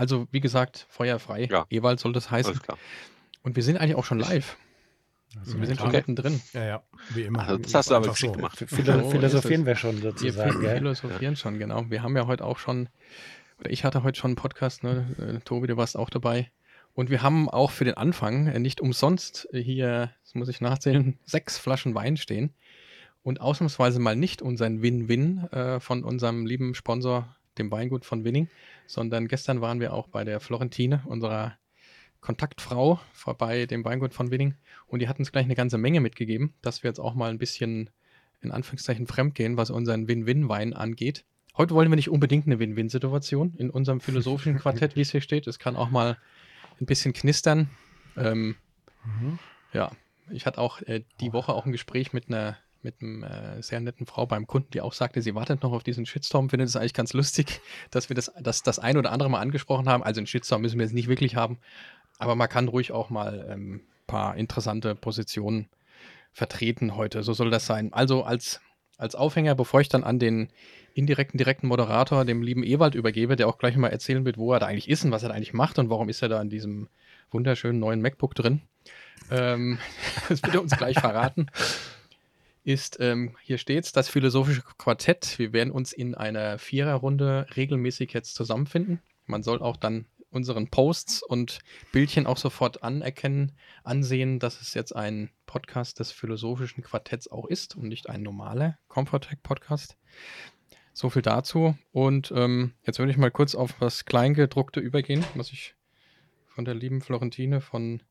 Also, wie gesagt, feuerfrei. Ja. Ewald soll das heißen. Alles klar. Und wir sind eigentlich auch schon live. Also, wir sind schon mittendrin. Ja, ja, wie immer. Also, das hast du aber geschickt gemacht. Philo So philosophieren wir schon Wir sozusagen, gell? philosophieren schon, genau. Wir haben ja heute auch schon, oder ich hatte heute schon einen Podcast, ne? Äh, Tobi, du warst auch dabei. Und wir haben auch für den Anfang äh, nicht umsonst äh, hier, das muss ich nachzählen, sechs Flaschen Wein stehen. Und ausnahmsweise mal nicht unseren Win-Win äh, von unserem lieben Sponsor, dem Weingut von Winning, sondern gestern waren wir auch bei der Florentine, unserer Kontaktfrau, vor- bei dem Weingut von Winning. Und die hat uns gleich eine ganze Menge mitgegeben, dass wir jetzt auch mal ein bisschen in Anführungszeichen fremdgehen, was unseren Win-Win-Wein angeht. Heute wollen wir nicht unbedingt eine Win-Win-Situation in unserem philosophischen Quartett, wie es hier steht. Es kann auch mal ein bisschen knistern. Ähm, Mhm. ja, ich hatte auch äh, die Woche auch ein Gespräch mit einer mit einer äh, sehr netten Frau beim Kunden, die auch sagte, sie wartet noch auf diesen Shitstorm, findet es eigentlich ganz lustig, dass wir das, das, das ein oder andere mal angesprochen haben. Also einen Shitstorm müssen wir jetzt nicht wirklich haben, aber man kann ruhig auch mal ein ähm, paar interessante Positionen vertreten heute. So soll das sein. Also als, als Aufhänger, bevor ich dann an den indirekten, direkten Moderator, dem lieben Ewald, übergebe, der auch gleich mal erzählen wird, wo er da eigentlich ist und was er da eigentlich macht und warum ist er da in diesem wunderschönen neuen MacBook drin. Ähm, das wird er uns gleich verraten. Ist, ähm, hier steht's, das philosophische Quartett. Wir werden uns in einer Viererrunde regelmäßig jetzt zusammenfinden. Man soll auch dann unseren Posts und Bildchen auch sofort anerkennen, ansehen, dass es jetzt ein Podcast des philosophischen Quartetts auch ist und nicht ein normaler Comfortech-Podcast. So viel dazu. Und ähm, jetzt würde ich mal kurz auf das Kleingedruckte übergehen, was ich von der lieben Florentine von,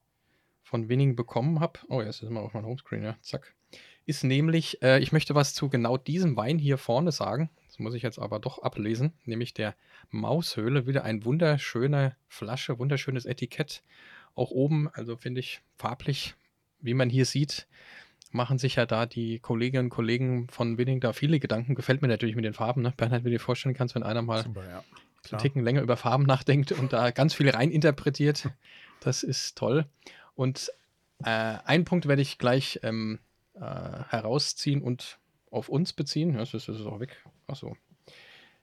von Winning bekommen habe. Oh, jetzt ist mal auf meinem Homescreen, ja. Zack. Ist nämlich, äh, ich möchte was zu genau diesem Wein hier vorne sagen. Das muss ich jetzt aber doch ablesen. Nämlich der Maushöhle. Wieder ein wunderschöne Flasche, wunderschönes Etikett. Auch oben, also finde ich farblich, wie man hier sieht, machen sich ja da die Kolleginnen und Kollegen von Winning da viele Gedanken. Gefällt mir natürlich mit den Farben, ne? Bernhard, wie du dir vorstellen kannst, wenn einer mal Super, ja. einen. Ticken länger über Farben nachdenkt und da ganz viel reininterpretiert. Das ist toll. Und äh, einen Punkt werde ich gleich ähm, äh, herausziehen und auf uns beziehen. Ja, das ist, das ist auch weg. Achso.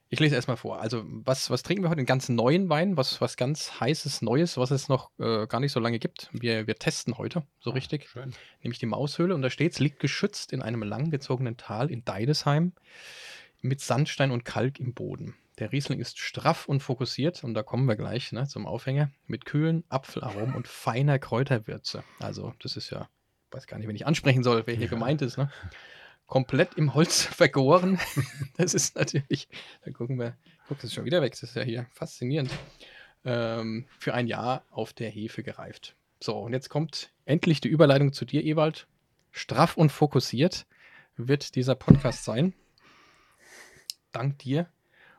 Ich lese erstmal vor. Also, was, was trinken wir heute? Einen ganz neuen Wein, was, was ganz heißes, Neues, was es noch äh, gar nicht so lange gibt. Wir, wir testen heute so richtig Schön. nämlich die Maushöhle. Und da steht es, liegt geschützt in einem langgezogenen Tal in Deidesheim mit Sandstein und Kalk im Boden. Der Riesling ist straff und fokussiert, und da kommen wir gleich ne, zum Aufhänger, mit kühlen Apfelaromen und feiner Kräuterwürze. Also, das ist ja, weiß gar nicht, wenn ich ansprechen soll, wer hier Ja. gemeint ist. Ne? Komplett im Holz vergoren. das ist natürlich, da gucken wir, guck, das ist schon wieder weg, das ist ja hier faszinierend. Ähm, für ein Jahr auf der Hefe gereift. So, und jetzt kommt endlich die Überleitung zu dir, Ewald. Straff und fokussiert wird dieser Podcast sein. Dank dir.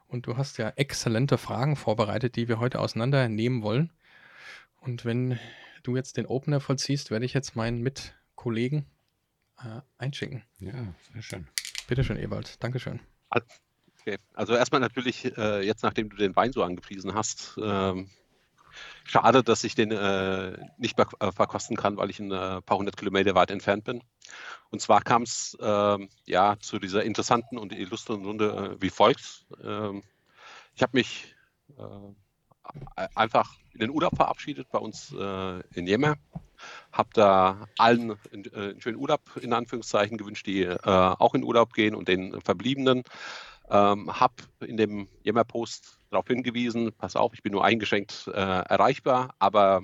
Und du hast ja exzellente Fragen vorbereitet, die wir heute auseinandernehmen wollen. Und wenn du jetzt den Opener vollziehst, werde ich jetzt meinen Mitkollegen äh, einschicken. Ja, sehr schön. Bitte schön, Ewald. Dankeschön. Okay. Also erstmal natürlich, äh, jetzt nachdem du den Wein so angepriesen hast, ähm, schade, dass ich den äh, nicht mehr äh, verkosten kann, weil ich ein äh, paar hundert Kilometer weit entfernt bin. Und zwar kam es ähm, ja zu dieser interessanten und illustren Runde äh, wie folgt. Ähm, ich habe mich äh, einfach in den Urlaub verabschiedet bei uns äh, in Jemmer. Habe da allen einen, äh, einen schönen Urlaub in Anführungszeichen gewünscht, die äh, auch in Urlaub gehen und den Verbliebenen. Ähm, habe in dem Yammer-Post darauf hingewiesen, pass auf, ich bin nur eingeschränkt äh, erreichbar, aber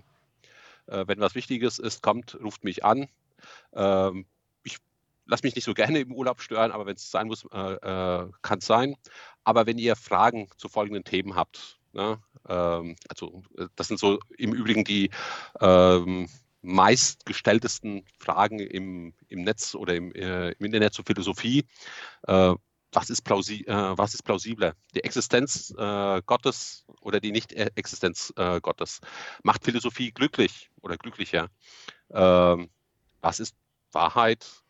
äh, wenn was Wichtiges ist, kommt, ruft mich an. Ähm, ich lasse mich nicht so gerne im Urlaub stören, aber wenn es sein muss, äh, äh, kann es sein. Aber wenn ihr Fragen zu folgenden Themen habt, ne, ähm, also äh, das sind so im Übrigen die ähm, meistgestelltesten Fragen im, im Netz oder im, äh, im Internet zur Philosophie. Äh, was ist, plausi äh, was ist plausibler? Die Existenz äh, Gottes oder die Nicht-Existenz äh, Gottes? Macht Philosophie glücklich oder glücklicher? Ähm, was ist Wahrheit?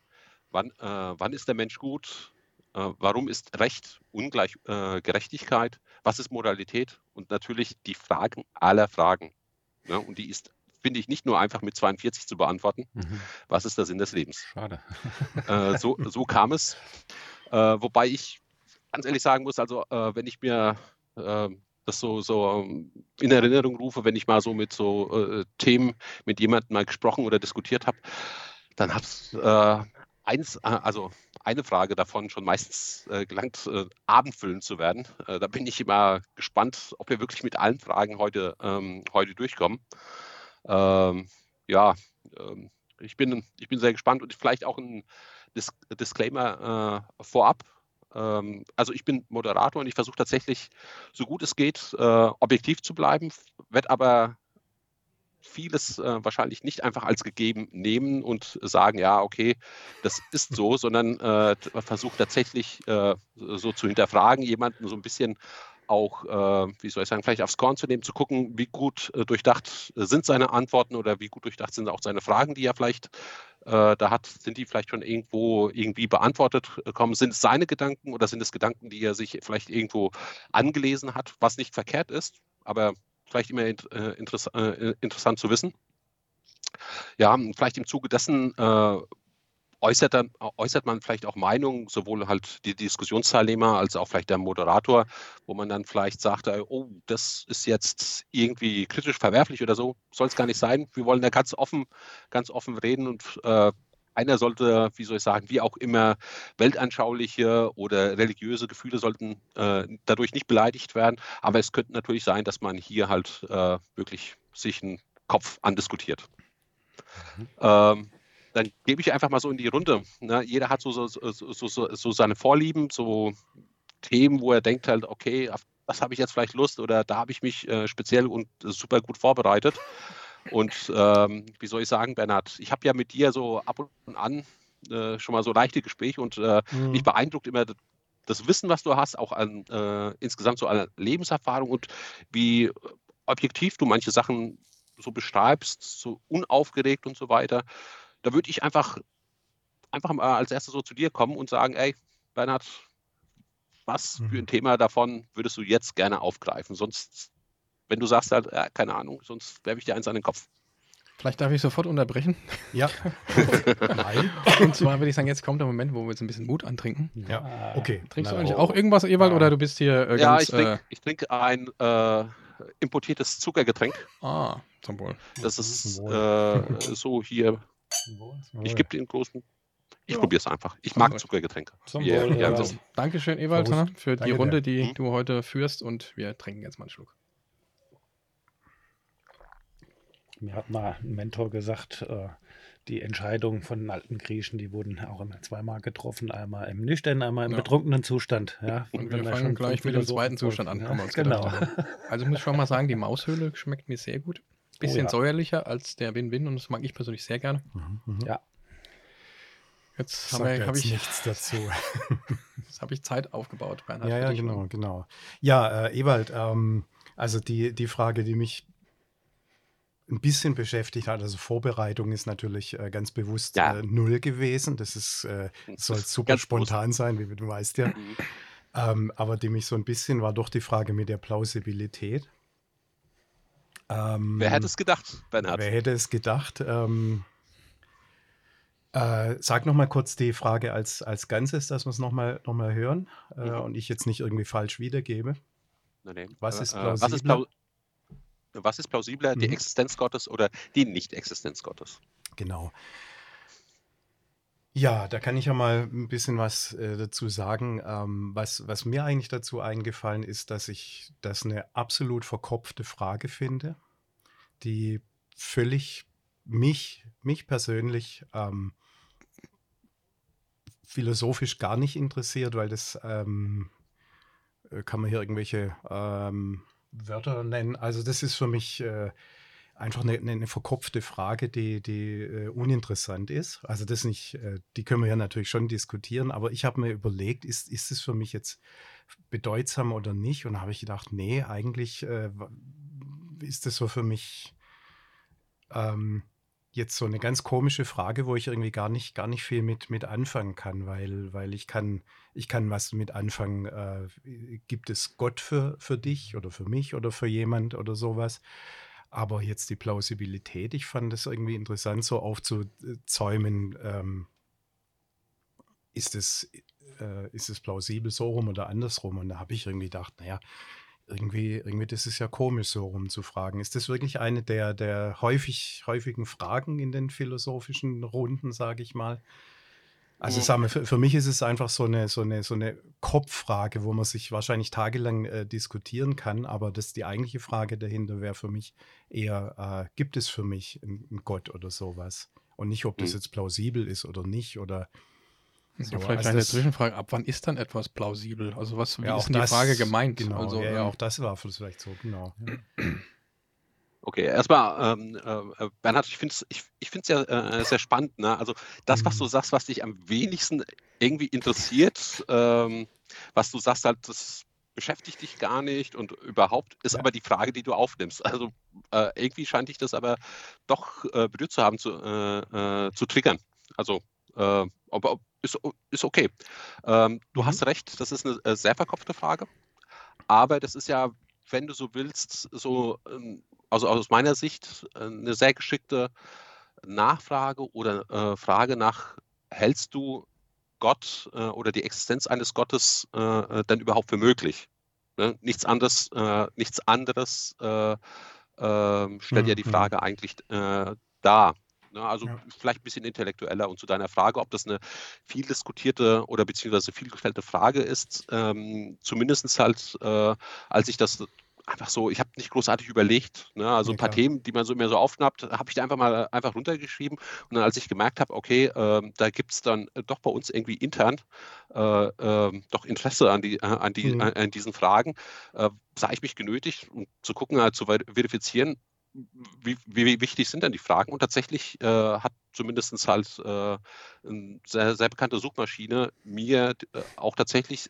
Wann, wann ist der Mensch gut? Äh, warum ist Recht ungleich äh, Gerechtigkeit? Was ist Moralität? Und natürlich die Fragen aller Fragen. Ja, und die ist, finde ich, nicht nur einfach mit 42 zu beantworten. Mhm. Was ist der Sinn des Lebens? Schade. Äh, so, so kam es. Äh, wobei ich ganz ehrlich sagen muss, also äh, wenn ich mir äh, das so, so ähm, in Erinnerung rufe, wenn ich mal so mit so äh, Themen mit jemandem mal gesprochen oder diskutiert habe, dann hat äh, eins, also eine Frage davon schon meistens äh, gelangt, äh, abendfüllend zu werden. Äh, da bin ich immer gespannt, ob wir wirklich mit allen Fragen heute, ähm, heute durchkommen. Ähm, ja, ähm, ich, bin, ich bin sehr gespannt und vielleicht auch ein Dis Disclaimer äh, vorab. Ähm, also ich bin Moderator und ich versuche tatsächlich, so gut es geht, äh, objektiv zu bleiben, werde aber vieles äh, wahrscheinlich nicht einfach als gegeben nehmen und sagen, ja, okay, das ist so, sondern äh, versucht tatsächlich äh, so zu hinterfragen, jemanden so ein bisschen auch, äh, wie soll ich sagen, vielleicht aufs Korn zu nehmen, zu gucken, wie gut äh, durchdacht sind seine Antworten oder wie gut durchdacht sind auch seine Fragen, die er vielleicht da hat, sind die vielleicht schon irgendwo irgendwie beantwortet kommen? Sind es seine Gedanken oder sind es Gedanken, die er sich vielleicht irgendwo angelesen hat, was nicht verkehrt ist, aber vielleicht immer äh, äh, interessant zu wissen. Ja, vielleicht im Zuge dessen äh, äußert, dann, äußert man vielleicht auch Meinungen, sowohl halt die Diskussionsteilnehmer als auch vielleicht der Moderator, wo man dann vielleicht sagt, äh, oh, das ist jetzt irgendwie kritisch verwerflich oder so, soll es gar nicht sein. Wir wollen da ganz offen, ganz offen reden und äh, einer sollte, wie soll ich sagen, wie auch immer, weltanschauliche oder religiöse Gefühle sollten äh, dadurch nicht beleidigt werden. Aber es könnte natürlich sein, dass man hier halt äh, wirklich sich einen Kopf andiskutiert. Mhm. Ähm, dann gebe ich einfach mal so in die Runde. Ne? Jeder hat so, so, so, so, seine Vorlieben, so Themen, wo er denkt halt, okay, auf das habe ich jetzt vielleicht Lust oder da habe ich mich äh, speziell und super gut vorbereitet. Und ähm, wie soll ich sagen, Bernhard, ich habe ja mit dir so ab und an äh, schon mal so leichte Gespräche und äh, mhm. mich beeindruckt immer das Wissen, was du hast, auch an äh, insgesamt so an Lebenserfahrung und wie objektiv du manche Sachen so beschreibst, so unaufgeregt und so weiter. Da würde ich einfach, einfach mal als erstes so zu dir kommen und sagen, ey, Bernhard, was für ein mhm. Thema davon würdest du jetzt gerne aufgreifen? Sonst wenn du sagst halt, ja, keine Ahnung, sonst werfe ich dir eins an den Kopf. Vielleicht darf ich sofort unterbrechen. Ja. Und zwar würde ich sagen, jetzt kommt der Moment, wo wir jetzt ein bisschen Mut antrinken. Ja, okay. Trinkst Na, du eigentlich oh. auch irgendwas, Ewald, ja. oder du bist hier äh, Ja, ich trinke äh, trink ein äh, importiertes Zuckergetränk. Ah, zum Wohl. Das ist äh, so hier. Ich gebe den großen. Ich ja. probiere es einfach. Ich mag Zuckergetränke. Zum yeah, Wohl, ja. Dankeschön, Ewald, für Danke die Runde, die hm? du heute führst. Und wir trinken jetzt mal einen Schluck. Mir hat mal ein Mentor gesagt, äh, die Entscheidungen von den alten Griechen, die wurden auch immer zweimal getroffen, einmal im nüchternen, einmal im ja. betrunkenen Zustand. Ja, und, und wir fangen gleich mit dem zweiten Zustand an. Ja, genau. Also muss ich schon mal sagen, die Maushöhle schmeckt mir sehr gut. Bisschen oh, ja. säuerlicher als der Win-Win und das mag ich persönlich sehr gerne. Mhm, mhm. ja. Jetzt habe hab ich nichts dazu. Jetzt habe ich Zeit aufgebaut. Bernhard, ja, ja, genau, genau. Ja, äh, Ewald, ähm, also die, die Frage, die mich ein bisschen beschäftigt hat. Also Vorbereitung ist natürlich äh, ganz bewusst ja. äh, null gewesen. Das ist äh, soll super spontan bewusst. sein, wie du weißt ja. Mhm. Ähm, aber die mich so ein bisschen war doch die Frage mit der Plausibilität. Ähm, wer hätte es gedacht, Bernhard? Wer hätte es gedacht? Ähm, äh, sag noch mal kurz die Frage als, als Ganzes, dass wir es noch mal, noch mal hören äh, mhm. und ich jetzt nicht irgendwie falsch wiedergebe. Nee, nee. Was, ist plausibel? was ist plausibel? Was ist plausibler, mhm. die Existenz Gottes oder die Nicht-Existenz Gottes? Genau. Ja, da kann ich ja mal ein bisschen was äh, dazu sagen. Ähm, was, was mir eigentlich dazu eingefallen ist, dass ich das eine absolut verkopfte Frage finde, die völlig mich, mich persönlich ähm, philosophisch gar nicht interessiert, weil das ähm, äh, kann man hier irgendwelche ähm, Wörter nennen. Also das ist für mich äh, einfach eine, eine, verkopfte Frage, die, die äh, uninteressant ist. Also das nicht, äh, die können wir ja natürlich schon diskutieren, aber ich habe mir überlegt, ist, ist für mich jetzt bedeutsam oder nicht? Und da habe ich gedacht, nee, eigentlich äh, ist das so für mich ähm, jetzt so eine ganz komische Frage, wo ich irgendwie gar nicht, gar nicht viel mit, mit anfangen kann, weil, weil ich kann, ich kann was mit anfangen. Äh, gibt es Gott für, für dich oder für mich oder für jemand oder sowas? Aber jetzt die Plausibilität, ich fand es irgendwie interessant, so aufzuzäumen, ähm, ist es, äh, ist es plausibel so rum oder andersrum? Und da habe ich irgendwie gedacht, naja, irgendwie, irgendwie, das ist ja komisch, so rumzufragen. Ist das wirklich eine der, der häufig, häufigen Fragen in den philosophischen Runden, sage ich mal? Also sagen wir, für, für mich ist es einfach so eine, so eine, so eine Kopffrage, wo man sich wahrscheinlich tagelang äh, diskutieren kann, aber das die eigentliche Frage dahinter wäre für mich eher, äh, gibt es für mich einen, Gott oder sowas? Und nicht, ob das Mhm. jetzt plausibel ist oder nicht oder so. vielleicht Also eine Zwischenfrage, ab wann ist dann etwas plausibel? Also was, wie Ja, ist auch denn die Frage gemeint? Genau, also, ja, ja, auch das war vielleicht so, genau. Okay, erstmal, ähm, äh, Bernhard, ich finde es ich, ich find's ja äh, sehr spannend. Ne? Also das, was Mhm. du sagst, was dich am wenigsten irgendwie interessiert, ähm, was du sagst, halt, das beschäftigt dich gar nicht und überhaupt ist Ja. aber die Frage, die du aufnimmst. Also äh, irgendwie scheint dich das aber doch äh, berührt zu haben, zu, äh, äh, zu triggern. Also ob, ist, ist okay. Ähm, du Mhm. hast recht, das ist eine äh, sehr verkopfte Frage, aber das ist ja, wenn du so willst, so ähm, also aus meiner Sicht äh, eine sehr geschickte Nachfrage oder äh, Frage nach, hältst du Gott äh, oder die Existenz eines Gottes äh, denn überhaupt für möglich? Ne? Nichts anderes, äh, nichts anderes äh, ähm, stellt ja die Mhm. Frage eigentlich dar. Ne? Also Ja. vielleicht ein bisschen intellektueller und zu deiner Frage, ob das eine viel diskutierte oder beziehungsweise viel gestellte Frage ist, ähm, zumindest halt, äh, als ich das einfach so, ich habe nicht großartig überlegt, ne? also Ja, ein paar klar. Themen, die man so immer so aufschnappt, habe ich da einfach mal einfach runtergeschrieben und dann als ich gemerkt habe, okay, ähm, da gibt es dann äh, doch bei uns irgendwie intern äh, ähm, doch Interesse an, die, äh, an, die, Mhm. an, an diesen Fragen, äh, sah ich mich genötigt, um zu gucken, halt zu ver- verifizieren, wie, wie, wichtig sind denn die Fragen? Und tatsächlich äh, hat zumindest halt äh, eine sehr, sehr bekannte Suchmaschine mir äh, auch tatsächlich,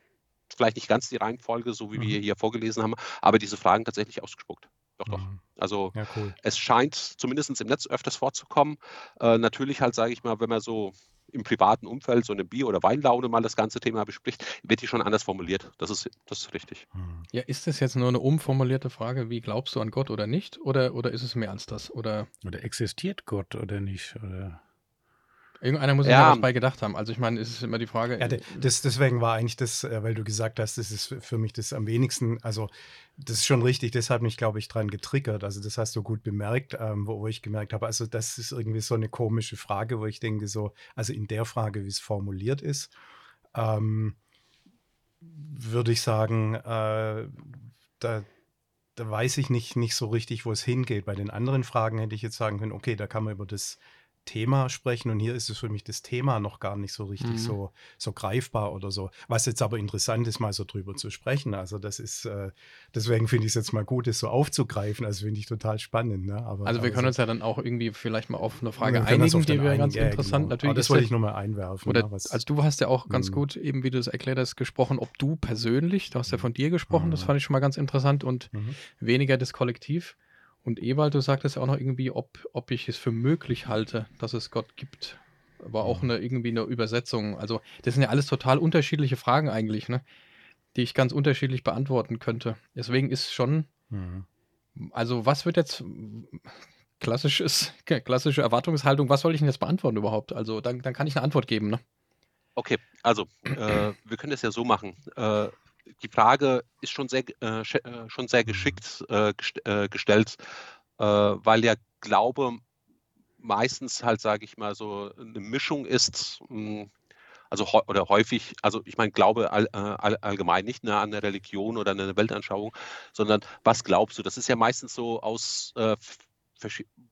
vielleicht nicht ganz die Reihenfolge, so wie wir Mhm. hier vorgelesen haben, aber diese Fragen tatsächlich ausgespuckt. Doch, doch. Mhm. Also Ja, cool. es scheint zumindest im Netz öfters vorzukommen. Äh, natürlich halt, sage ich mal, wenn man so im privaten Umfeld so eine Bier- oder Weinlaune mal das ganze Thema bespricht, wird die schon anders formuliert. Das ist, das ist richtig. Mhm. ja, ist das jetzt nur eine umformulierte Frage, wie glaubst du an Gott oder nicht? Oder, oder ist es mehr als das? Oder Oder existiert Gott oder nicht? Oder irgendeiner muss sich Ja. was bei gedacht haben. Also ich meine, es ist immer die Frage, Ja, de- das, deswegen war eigentlich das, äh, weil du gesagt hast, das ist für- für mich das am wenigsten, also das ist schon richtig, das hat mich, glaube ich, dran getriggert. Also das hast du gut bemerkt, ähm, wo, wo ich gemerkt habe, also das ist irgendwie so eine komische Frage, wo ich denke, so, also in der Frage, wie es formuliert ist, ähm, würde ich sagen, äh, da, da weiß ich nicht, nicht so richtig, wo es hingeht. Bei den anderen Fragen hätte ich jetzt sagen können, okay, da kann man über das Thema sprechen und hier ist es für mich das Thema noch gar nicht so richtig Mhm. so, so greifbar oder so. Was jetzt aber interessant ist, mal so drüber zu sprechen. Also das ist, äh, deswegen finde ich es jetzt mal gut, das so aufzugreifen. Also finde ich total spannend. Ne? Aber, also wir können uns ja dann auch irgendwie vielleicht mal auf eine Frage wir das einigen, die einigen- ganz ja, ja, interessant. genau. Natürlich Aber das wollte ich nur mal einwerfen. Oder, ne, was- also du hast ja auch ganz Mhm. gut, eben wie du es erklärt hast, gesprochen, ob du persönlich, du hast ja von dir gesprochen, das Mhm. fand ich schon mal ganz interessant und Mhm. weniger das Kollektiv. Und Ewald, du sagtest ja auch noch irgendwie, ob, ob ich es für möglich halte, dass es Gott gibt. War auch Mhm. eine, irgendwie eine Übersetzung. Also, das sind ja alles total unterschiedliche Fragen eigentlich, ne? Die ich ganz unterschiedlich beantworten könnte. Deswegen ist schon, Mhm. also was wird jetzt klassisches, klassische Erwartungshaltung, was soll ich denn jetzt beantworten überhaupt? Also, dann, dann kann ich eine Antwort geben, ne? Okay, also äh, wir können das ja so machen. Äh, die Frage ist schon sehr, äh, äh, schon sehr geschickt äh, gest äh, gestellt, äh, weil der Glaube meistens halt, sage ich mal, so eine Mischung ist, mh, also oder häufig, also ich meine, Glaube all, äh, all, allgemein nicht ne, an eine Religion oder an eine Weltanschauung, sondern was glaubst du? Das ist ja meistens so aus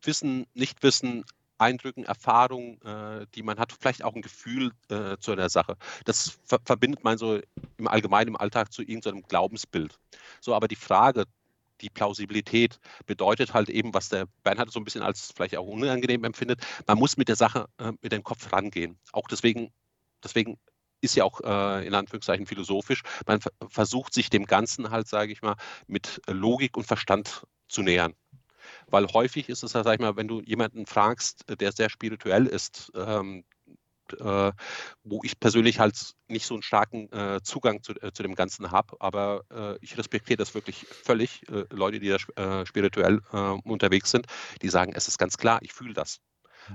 Wissen, Nichtwissen, Eindrücken, Erfahrungen, äh, die man hat, vielleicht auch ein Gefühl äh, zu einer Sache. Das ver verbindet man so im Allgemeinen im Alltag zu irgendeinem Glaubensbild. So, aber die Frage, die Plausibilität bedeutet halt eben, was der Bernhard so ein bisschen als vielleicht auch unangenehm empfindet, man muss mit der Sache, äh, mit dem Kopf rangehen. Auch deswegen, deswegen ist ja auch äh, in Anführungszeichen philosophisch, man ver versucht sich dem Ganzen halt, sage ich mal, mit Logik und Verstand zu nähern. Weil häufig ist es ja, sag ich mal, wenn du jemanden fragst, der sehr spirituell ist, ähm, äh, wo ich persönlich halt nicht so einen starken äh, Zugang zu, äh, zu dem Ganzen habe, aber äh, ich respektiere das wirklich völlig. Äh, Leute, die da sp- äh, spirituell äh, unterwegs sind, die sagen, es ist ganz klar, ich fühle das.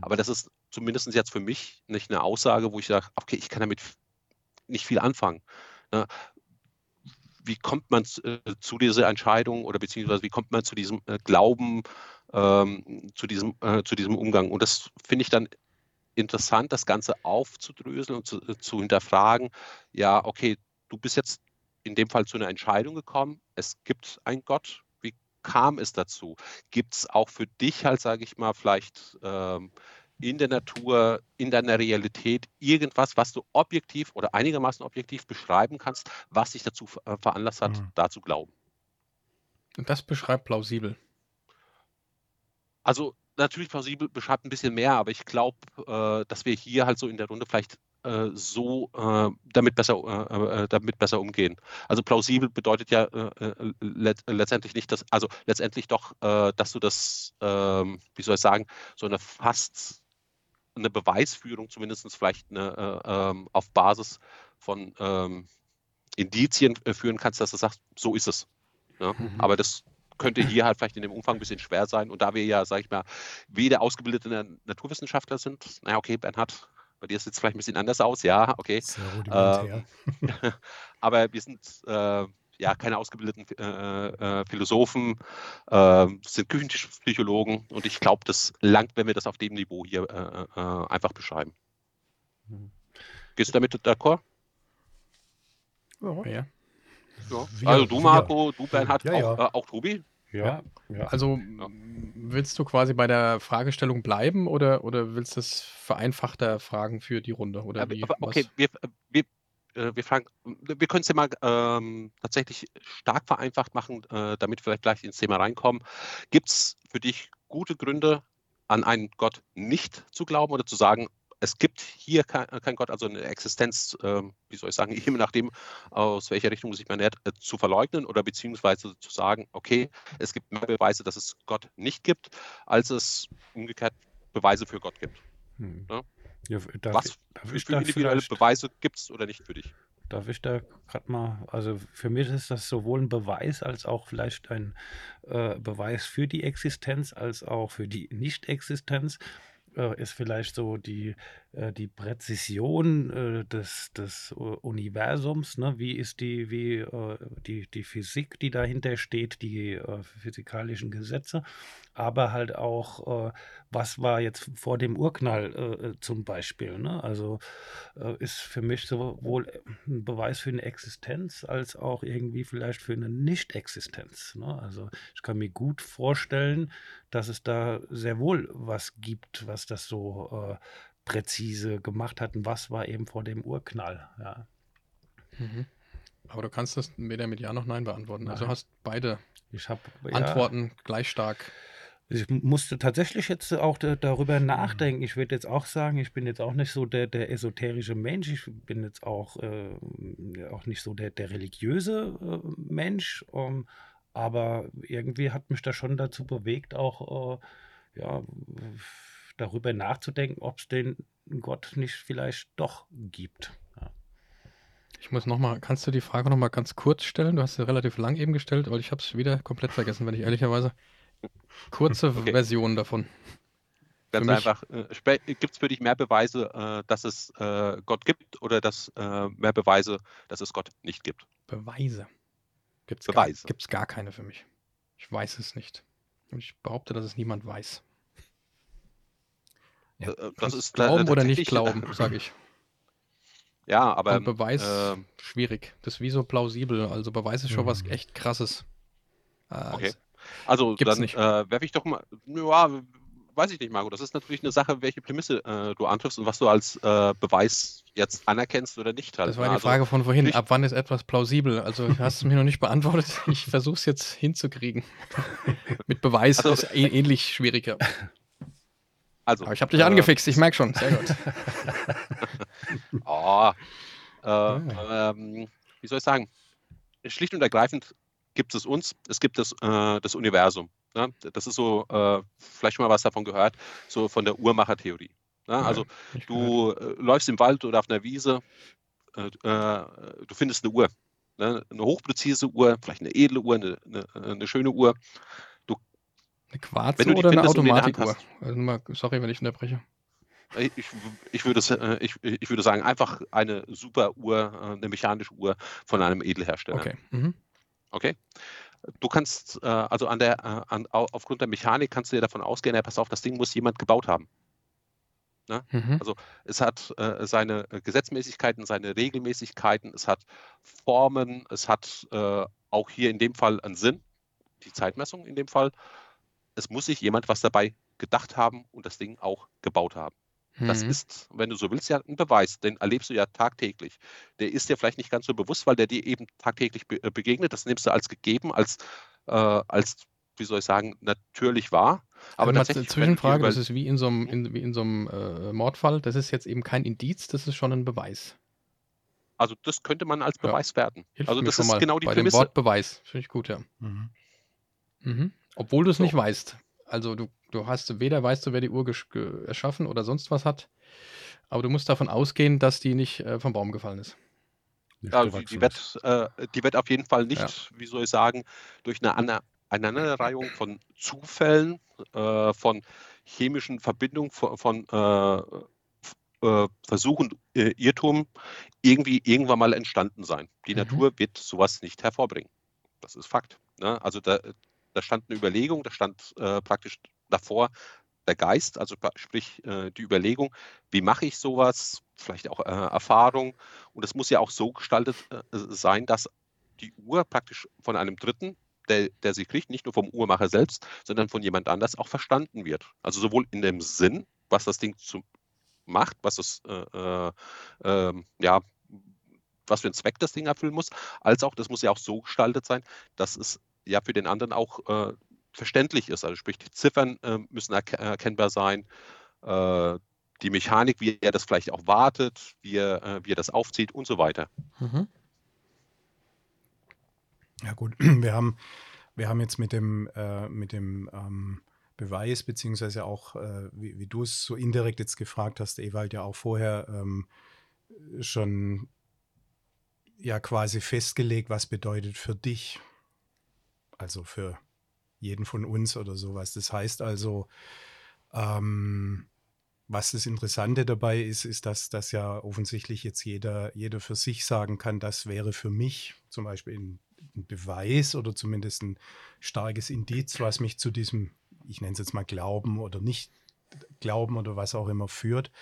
Aber das ist zumindest jetzt für mich nicht eine Aussage, wo ich sage, okay, ich kann damit nicht viel anfangen. Ne? Wie kommt man äh, zu dieser Entscheidung oder beziehungsweise wie kommt man zu diesem äh, Glauben, ähm, zu, diesem, äh, zu diesem Umgang? Und das finde ich dann interessant, das Ganze aufzudröseln und zu, äh, zu hinterfragen. Ja, okay, du bist jetzt in dem Fall zu einer Entscheidung gekommen. Es gibt einen Gott. Wie kam es dazu? Gibt es auch für dich halt, sage ich mal, vielleicht ähm, in der Natur, in deiner Realität irgendwas, was du objektiv oder einigermaßen objektiv beschreiben kannst, was dich dazu äh, veranlasst hat, mhm. da zu glauben? Und das beschreibt plausibel. Also natürlich plausibel beschreibt ein bisschen mehr, aber ich glaube, äh, dass wir hier halt so in der Runde vielleicht äh, so äh, damit, besser, äh, äh, damit besser umgehen. Also plausibel bedeutet ja äh, let letztendlich nicht, dass, also letztendlich doch, dass du das, ähm, wie soll ich sagen, so eine fast eine Beweisführung, zumindest vielleicht eine, ähm, auf Basis von ähm, Indizien führen kannst, dass du sagst, so ist es. Ja? Ne? Mhm. Aber das könnte hier halt vielleicht in dem Umfang ein bisschen schwer sein. Und da wir ja, sag ich mal, weder ausgebildete Naturwissenschaftler sind, naja, okay, Bernhard, bei dir sieht es vielleicht ein bisschen anders aus, ja, okay. Ähm, aber wir sind äh, ja keine ausgebildeten äh, äh, Philosophen, äh, sind Küchentischpsychologen und ich glaube, das langt, wenn wir das auf dem Niveau hier äh, äh, einfach beschreiben. Mhm. Gehst du damit d'accord? Ja. ja. Ja. also du, Marco, du, Bernhard, ja, auch, äh, auch Tobi? Ja, ja. Also willst du quasi bei der Fragestellung bleiben oder, oder willst du es vereinfachter fragen für die Runde? Oder aber okay, wir, wir, äh, wir fragen, wir können es ja mal ähm, tatsächlich stark vereinfacht machen, äh, damit wir vielleicht gleich ins Thema reinkommen. Gibt es für dich gute Gründe, an einen Gott nicht zu glauben oder zu sagen, es gibt hier kein, äh, kein Gott, also eine Existenz, äh, wie soll ich sagen, je nachdem, aus welcher Richtung sich man nähert, äh, zu verleugnen oder beziehungsweise zu sagen, okay, es gibt mehr Beweise, dass es Gott nicht gibt, als es umgekehrt Beweise für Gott gibt. Hm. Ja? Ja, darf Was ich, darf für, individuelle Beweise gibt es oder nicht für dich? Darf ich da gerade mal, also für mich ist das sowohl ein Beweis als auch vielleicht ein äh, Beweis für die Existenz als auch für die Nicht-Existenz äh, ist vielleicht so die, äh, die Präzision äh, des, des Universums. Ne? Wie ist die, wie, die, die Physik, die dahinter steht, die physikalischen Gesetze, aber halt auch, was war jetzt vor dem Urknall zum Beispiel. Ne? Also ist für mich sowohl ein Beweis für eine Existenz als auch irgendwie vielleicht für eine Nicht-Existenz. Ne? Also ich kann mir gut vorstellen, dass es da sehr wohl was gibt, was das so äh, präzise gemacht hat und was war eben vor dem Urknall. Ja. Mhm. Aber du kannst das weder mit Ja noch Nein beantworten. Also Nein. Also hast beide hab, Antworten ja, gleich stark. Ich musste tatsächlich jetzt auch darüber mhm. nachdenken. Ich würde jetzt auch sagen, ich bin jetzt auch nicht so der, der esoterische Mensch. Ich bin jetzt auch, äh, auch nicht so der, der religiöse äh, Mensch. Ähm, aber irgendwie hat mich das schon dazu bewegt, auch äh, ja, darüber nachzudenken, ob es den Gott nicht vielleicht doch gibt. Ja. Ich muss nochmal, kannst du die Frage nochmal ganz kurz stellen? Du hast sie relativ lang eben gestellt, aber ich habe es wieder komplett vergessen, wenn ich ehrlicherweise. Kurze okay. Version davon. Ganz einfach, äh, gibt es für dich mehr Beweise, äh, dass es äh, Gott gibt oder dass äh, mehr Beweise, dass es Gott nicht gibt? Beweise. Gibt es gar, gar keine für mich. Ich weiß es nicht. Und ich behaupte, dass es niemand weiß. Ja. Äh, das ist glauben oder nicht glauben, sage ich. Ja, aber. Und Beweis äh, schwierig. Das ist wie so plausibel. Also Beweis ist schon mhm. was echt krasses. Äh, okay. Also dann äh, werfe ich doch mal. Ja, weiß ich nicht, Marco. Das ist natürlich eine Sache, welche Prämisse äh, du antriffst und was du als äh, Beweis jetzt anerkennst oder nicht. Halt. Das war die also, Frage von vorhin. Ab wann ist etwas plausibel? Also hast du mir noch nicht beantwortet. Ich versuche es jetzt hinzukriegen. Mit Beweis also, ist äh, ähnlich schwieriger. Also, Aber ich habe dich äh, angefixt, ich merke schon. Sehr gut. oh, äh, ja. ähm, wie soll ich sagen? Schlicht und ergreifend gibt es uns, es gibt das, äh, das Universum. Ne? Das ist so, äh, vielleicht schon mal was davon gehört, so von der Uhrmachertheorie. Ne? Also du äh, läufst im Wald oder auf einer Wiese, äh, äh, du findest eine Uhr, ne? eine hochpräzise Uhr, vielleicht eine edle Uhr, eine, eine, eine schöne Uhr. Du, eine Quarz oder eine Automatikuhr? Also sorry, wenn ich unterbreche. Ich, ich, würde, ich, ich würde sagen, einfach eine super Uhr, eine mechanische Uhr von einem Edelhersteller. Okay. Mhm. Okay. Du kannst, äh, also an der, an, aufgrund der Mechanik kannst du dir davon ausgehen, ja, pass auf, das Ding muss jemand gebaut haben. Ne? Mhm. Also es hat äh, seine Gesetzmäßigkeiten, seine Regelmäßigkeiten, es hat Formen, es hat äh, auch hier in dem Fall einen Sinn, die Zeitmessung in dem Fall. Es muss sich jemand was dabei gedacht haben und das Ding auch gebaut haben. Das mhm. ist, wenn du so willst, ja ein Beweis, den erlebst du ja tagtäglich. Der ist dir vielleicht nicht ganz so bewusst, weil der dir eben tagtäglich be äh, begegnet. Das nimmst du als gegeben, als, äh, als wie soll ich sagen, natürlich wahr. Aber also tatsächlich, Zwischenfrage, das ist wie in so einem, mhm. in, wie in so einem äh, Mordfall, das ist jetzt eben kein Indiz, das ist schon ein Beweis. Also das könnte man als Beweis ja. werten. Hilft also das ist genau die bei Prämisse. Dem Wort Beweis, finde ich gut, ja. Mhm. Mhm. Obwohl du es so. nicht weißt. Also du, du hast, weder weißt du, wer die Uhr erschaffen oder sonst was hat, aber du musst davon ausgehen, dass die nicht äh, vom Baum gefallen ist. Ja, die, die, wird, äh, die wird auf jeden Fall nicht, ja. wie soll ich sagen, durch eine An Aneinanderreihung von Zufällen, äh, von chemischen Verbindungen, von, von äh, äh, Versuchen, äh, Irrtum irgendwie irgendwann mal entstanden sein. Die mhm. Natur wird sowas nicht hervorbringen. Das ist Fakt. Ne? Also da, da stand eine Überlegung, da stand äh, praktisch davor der Geist, also sprich äh, die Überlegung, wie mache ich sowas, vielleicht auch äh, Erfahrung. Und es muss ja auch so gestaltet äh, sein, dass die Uhr praktisch von einem Dritten, der, der sie kriegt, nicht nur vom Uhrmacher selbst, sondern von jemand anders auch verstanden wird. Also sowohl in dem Sinn, was das Ding zu, macht, was es äh, äh, ähm, ja was für einen Zweck das Ding erfüllen muss, als auch, das muss ja auch so gestaltet sein, dass es ja für den anderen auch äh, verständlich ist. Also sprich, die Ziffern äh, müssen erk erkennbar sein, äh, die Mechanik, wie er das vielleicht auch wartet, wie er, äh, wie er das aufzieht und so weiter. Mhm. Ja gut, wir haben, wir haben jetzt mit dem, äh, mit dem ähm, Beweis, beziehungsweise auch, äh, wie, wie du es so indirekt jetzt gefragt hast, Ewald, ja auch vorher ähm, schon ja quasi festgelegt, was bedeutet für dich also für jeden von uns oder sowas. Das heißt also, ähm, was das Interessante dabei ist, ist, dass das ja offensichtlich jetzt jeder, jeder für sich sagen kann, das wäre für mich zum Beispiel ein, ein Beweis oder zumindest ein starkes Indiz, was mich zu diesem, ich nenne es jetzt mal Glauben oder nicht Glauben oder was auch immer führt.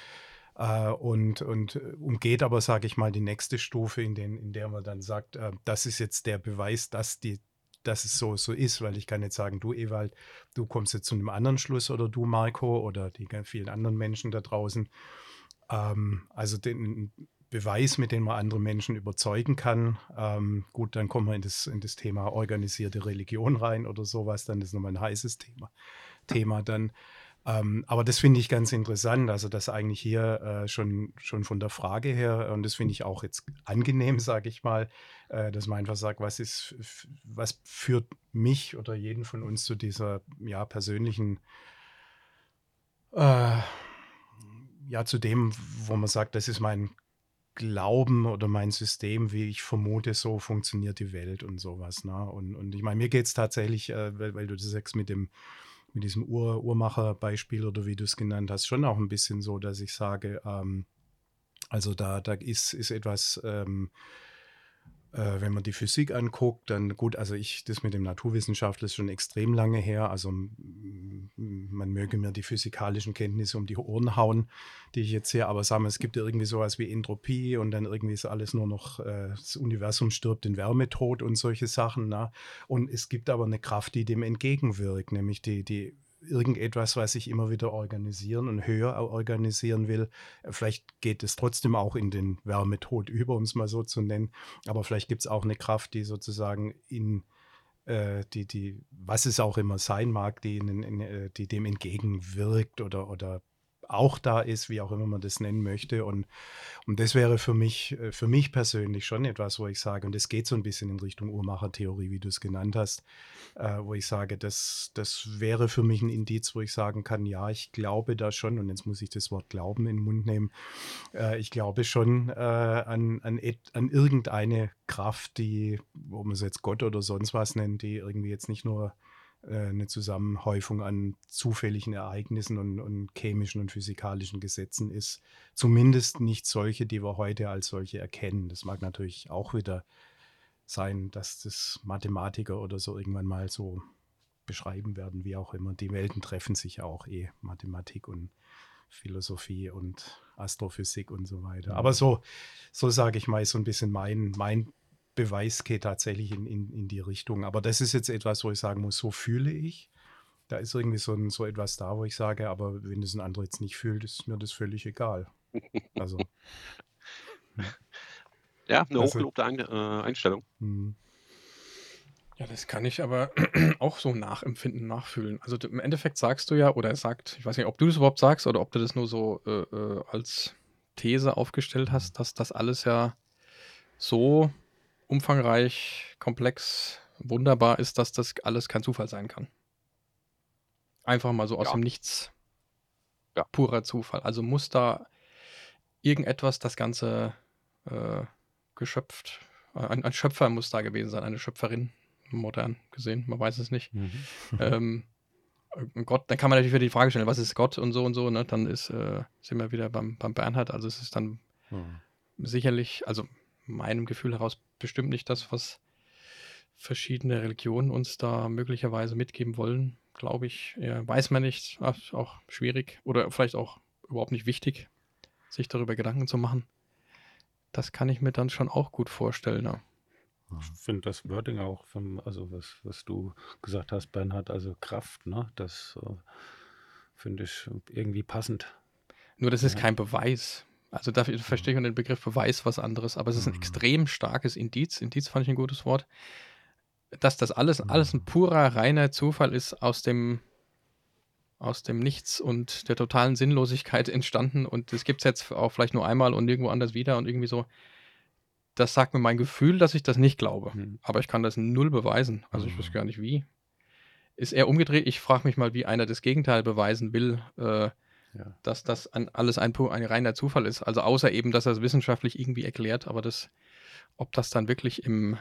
Äh, und, und umgeht aber, sage ich mal, die nächste Stufe, in, den, in der man dann sagt, äh, das ist jetzt der Beweis, dass die, dass es so, so ist, weil ich kann jetzt sagen, du Ewald, du kommst jetzt zu einem anderen Schluss oder du Marco oder die vielen anderen Menschen da draußen. Ähm, also den Beweis, mit dem man andere Menschen überzeugen kann. Ähm, gut, dann kommen wir in das, in das Thema organisierte Religion rein oder sowas, dann ist nochmal ein heißes Thema. Thema dann. Ähm, aber das finde ich ganz interessant, also das eigentlich hier äh, schon, schon von der Frage her, und das finde ich auch jetzt angenehm, sage ich mal, äh, dass man einfach sagt, was ist, was führt mich oder jeden von uns zu dieser ja, persönlichen, äh, ja, zu dem, wo man sagt, das ist mein Glauben oder mein System, wie ich vermute, so funktioniert die Welt und sowas. Ne? Und, und ich meine, mir geht es tatsächlich, äh, weil, weil, du das sagst mit dem mit diesem Uhr, Uhrmacher-Beispiel oder wie du es genannt hast, schon auch ein bisschen so, dass ich sage, ähm, also da, da ist, ist etwas, ähm, äh, wenn man die Physik anguckt, dann gut, also ich, das mit dem Naturwissenschaftler ist schon extrem lange her. Also man möge mir die physikalischen Kenntnisse um die Ohren hauen, die ich jetzt sehe, aber wir, es gibt ja irgendwie sowas wie Entropie und dann irgendwie ist alles nur noch, äh, das Universum stirbt in Wärmetod und solche Sachen. Na? Und es gibt aber eine Kraft, die dem entgegenwirkt, nämlich die, die irgendetwas, was ich immer wieder organisieren und höher organisieren will. Vielleicht geht es trotzdem auch in den Wärmetod über, um es mal so zu nennen. Aber vielleicht gibt es auch eine Kraft, die sozusagen in äh, die, die, was es auch immer sein mag, die, in, in, äh, die dem entgegenwirkt oder, oder auch da ist, wie auch immer man das nennen möchte. Und, und das wäre für mich, äh, für mich persönlich schon etwas, wo ich sage, und das geht so ein bisschen in Richtung Uhrmachertheorie, wie du es genannt hast, äh, wo ich sage, das, das wäre für mich ein Indiz, wo ich sagen kann, ja, ich glaube da schon, und jetzt muss ich das Wort Glauben in den Mund nehmen, äh, ich glaube schon äh, an, an, an irgendeine Kraft, die, wo man es jetzt Gott oder sonst was nennt, die irgendwie jetzt nicht nur eine Zusammenhäufung an zufälligen Ereignissen und, und chemischen und physikalischen Gesetzen ist. Zumindest nicht solche, die wir heute als solche erkennen. Das mag natürlich auch wieder sein, dass das Mathematiker oder so irgendwann mal so beschreiben werden, wie auch immer. Die Welten treffen sich ja auch eh, Mathematik und Philosophie und Astrophysik und so weiter. Aber so, so sage ich mal, so ein bisschen mein, mein Beweis geht tatsächlich in, in, in die Richtung. Aber das ist jetzt etwas, wo ich sagen muss, so fühle ich. Da ist irgendwie so, ein, so etwas da, wo ich sage, aber wenn das ein anderer jetzt nicht fühlt, ist mir das völlig egal. Also. Ja, eine also, hochgelobte Ein äh, Einstellung. Mh. Ja, das kann ich aber auch so nachempfinden, nachfühlen. Also im Endeffekt sagst du ja, oder er sagt, ich weiß nicht, ob du das überhaupt sagst oder ob du das nur so äh, äh als These aufgestellt hast, dass das alles ja so umfangreich, komplex, wunderbar ist, dass das alles kein Zufall sein kann. Einfach mal so aus ja. dem Nichts. Ja. Purer Zufall. Also muss da irgendetwas das Ganze äh, geschöpft, ein, ein, Schöpfer muss da gewesen sein, eine Schöpferin, modern gesehen, man weiß es nicht. Mhm. ähm, Gott, dann kann man natürlich wieder die Frage stellen, was ist Gott und so und so, ne? Dann ist, äh, sind wir wieder beim, beim Bernhard, also es ist dann mhm. sicherlich, also meinem Gefühl heraus bestimmt nicht das, was verschiedene Religionen uns da möglicherweise mitgeben wollen, glaube ich. Ja, weiß man nicht, auch schwierig oder vielleicht auch überhaupt nicht wichtig, sich darüber Gedanken zu machen. Das kann ich mir dann schon auch gut vorstellen. Ja. Ich finde das Wording auch, vom, also was, was du gesagt hast, Bernhard, also Kraft, ne? Das äh, finde ich irgendwie passend. Nur das ist ja. kein Beweis. Also dafür verstehe ich unter den Begriff Beweis was anderes, aber es ist ein mhm. extrem starkes Indiz. Indiz fand ich ein gutes Wort. Dass das alles, alles ein mhm. purer, reiner Zufall ist aus dem, aus dem Nichts und der totalen Sinnlosigkeit entstanden und das gibt es jetzt auch vielleicht nur einmal und nirgendwo anders wieder und irgendwie so. Das sagt mir mein Gefühl, dass ich das nicht glaube. Mhm. Aber ich kann das null beweisen. Also ich weiß gar nicht wie. Ist eher umgedreht. Ich frage mich mal, wie einer das Gegenteil beweisen will. Äh, ja. dass das an, alles ein, ein reiner Zufall ist. Also außer eben, dass er es wissenschaftlich irgendwie erklärt, aber das, ob das dann wirklich im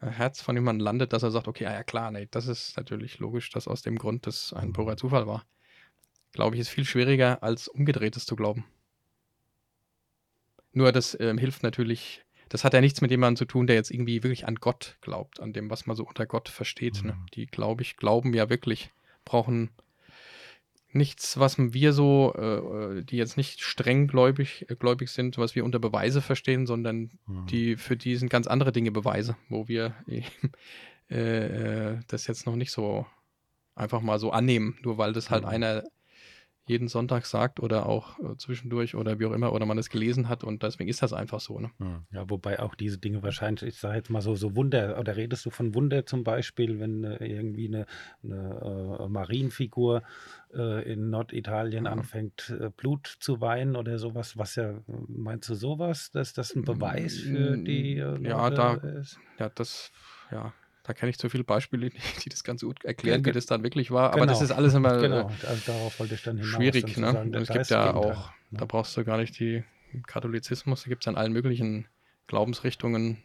äh, Herz von jemandem landet, dass er sagt, okay, ja klar, nee, das ist natürlich logisch, dass aus dem Grund das ein purer mhm. Zufall war. Glaube ich, ist viel schwieriger als umgedrehtes zu glauben. Nur das ähm, hilft natürlich, das hat ja nichts mit jemandem zu tun, der jetzt irgendwie wirklich an Gott glaubt, an dem, was man so unter Gott versteht. Ne? Mhm. Ne? Die, glaube ich, glauben ja wirklich, brauchen nichts, was wir so, äh, die jetzt nicht streng gläubig, äh, gläubig sind, was wir unter Beweise verstehen, sondern mhm. die für die sind ganz andere Dinge Beweise, wo wir äh, äh, das jetzt noch nicht so einfach mal so annehmen, nur weil das halt mhm. einer jeden Sonntag sagt oder auch äh, zwischendurch oder wie auch immer oder man es gelesen hat und deswegen ist das einfach so. Ne? Hm. Ja, wobei auch diese Dinge wahrscheinlich, ich sage jetzt mal so, so Wunder, oder redest du von Wunder zum Beispiel, wenn äh, irgendwie eine, eine äh, Marienfigur äh, in Norditalien mhm. anfängt, äh, Blut zu weinen oder sowas, was ja, meinst du sowas, dass das ein Beweis für die äh, Ja, da, ist? ja, das, ja, da kenne ich zu viele Beispiele, die das ganz gut erklären, ja, wie das dann wirklich war. Aber das genau. ist alles immer genau. Also darauf wollte ich dann hinaus, schwierig. Ne? Sagen, es gibt ja auch, ne? da brauchst du gar nicht die Katholizismus, da gibt es in allen möglichen Glaubensrichtungen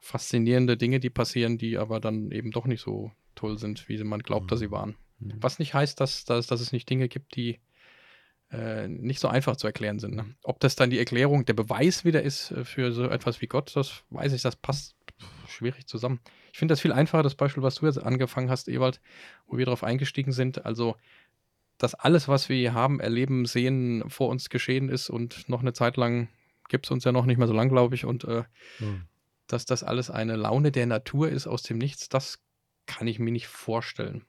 faszinierende Dinge, die passieren, die aber dann eben doch nicht so toll sind, wie man glaubt, mhm. dass sie mhm. waren. Mhm. Was nicht heißt, dass, dass, dass es nicht Dinge gibt, die äh, nicht so einfach zu erklären sind. Ne? Ob das dann die Erklärung, der Beweis wieder ist äh, für so etwas wie Gott, das weiß ich, das passt schwierig zusammen. Ich finde das viel einfacher, das Beispiel, was du jetzt angefangen hast, Ewald, wo wir darauf eingestiegen sind. Also, dass alles, was wir haben, erleben, sehen, vor uns geschehen ist und noch eine Zeit lang gibt es uns ja noch nicht mehr so lang, glaube ich. Und äh, hm. dass das alles eine Laune der Natur ist aus dem Nichts, das kann ich mir nicht vorstellen.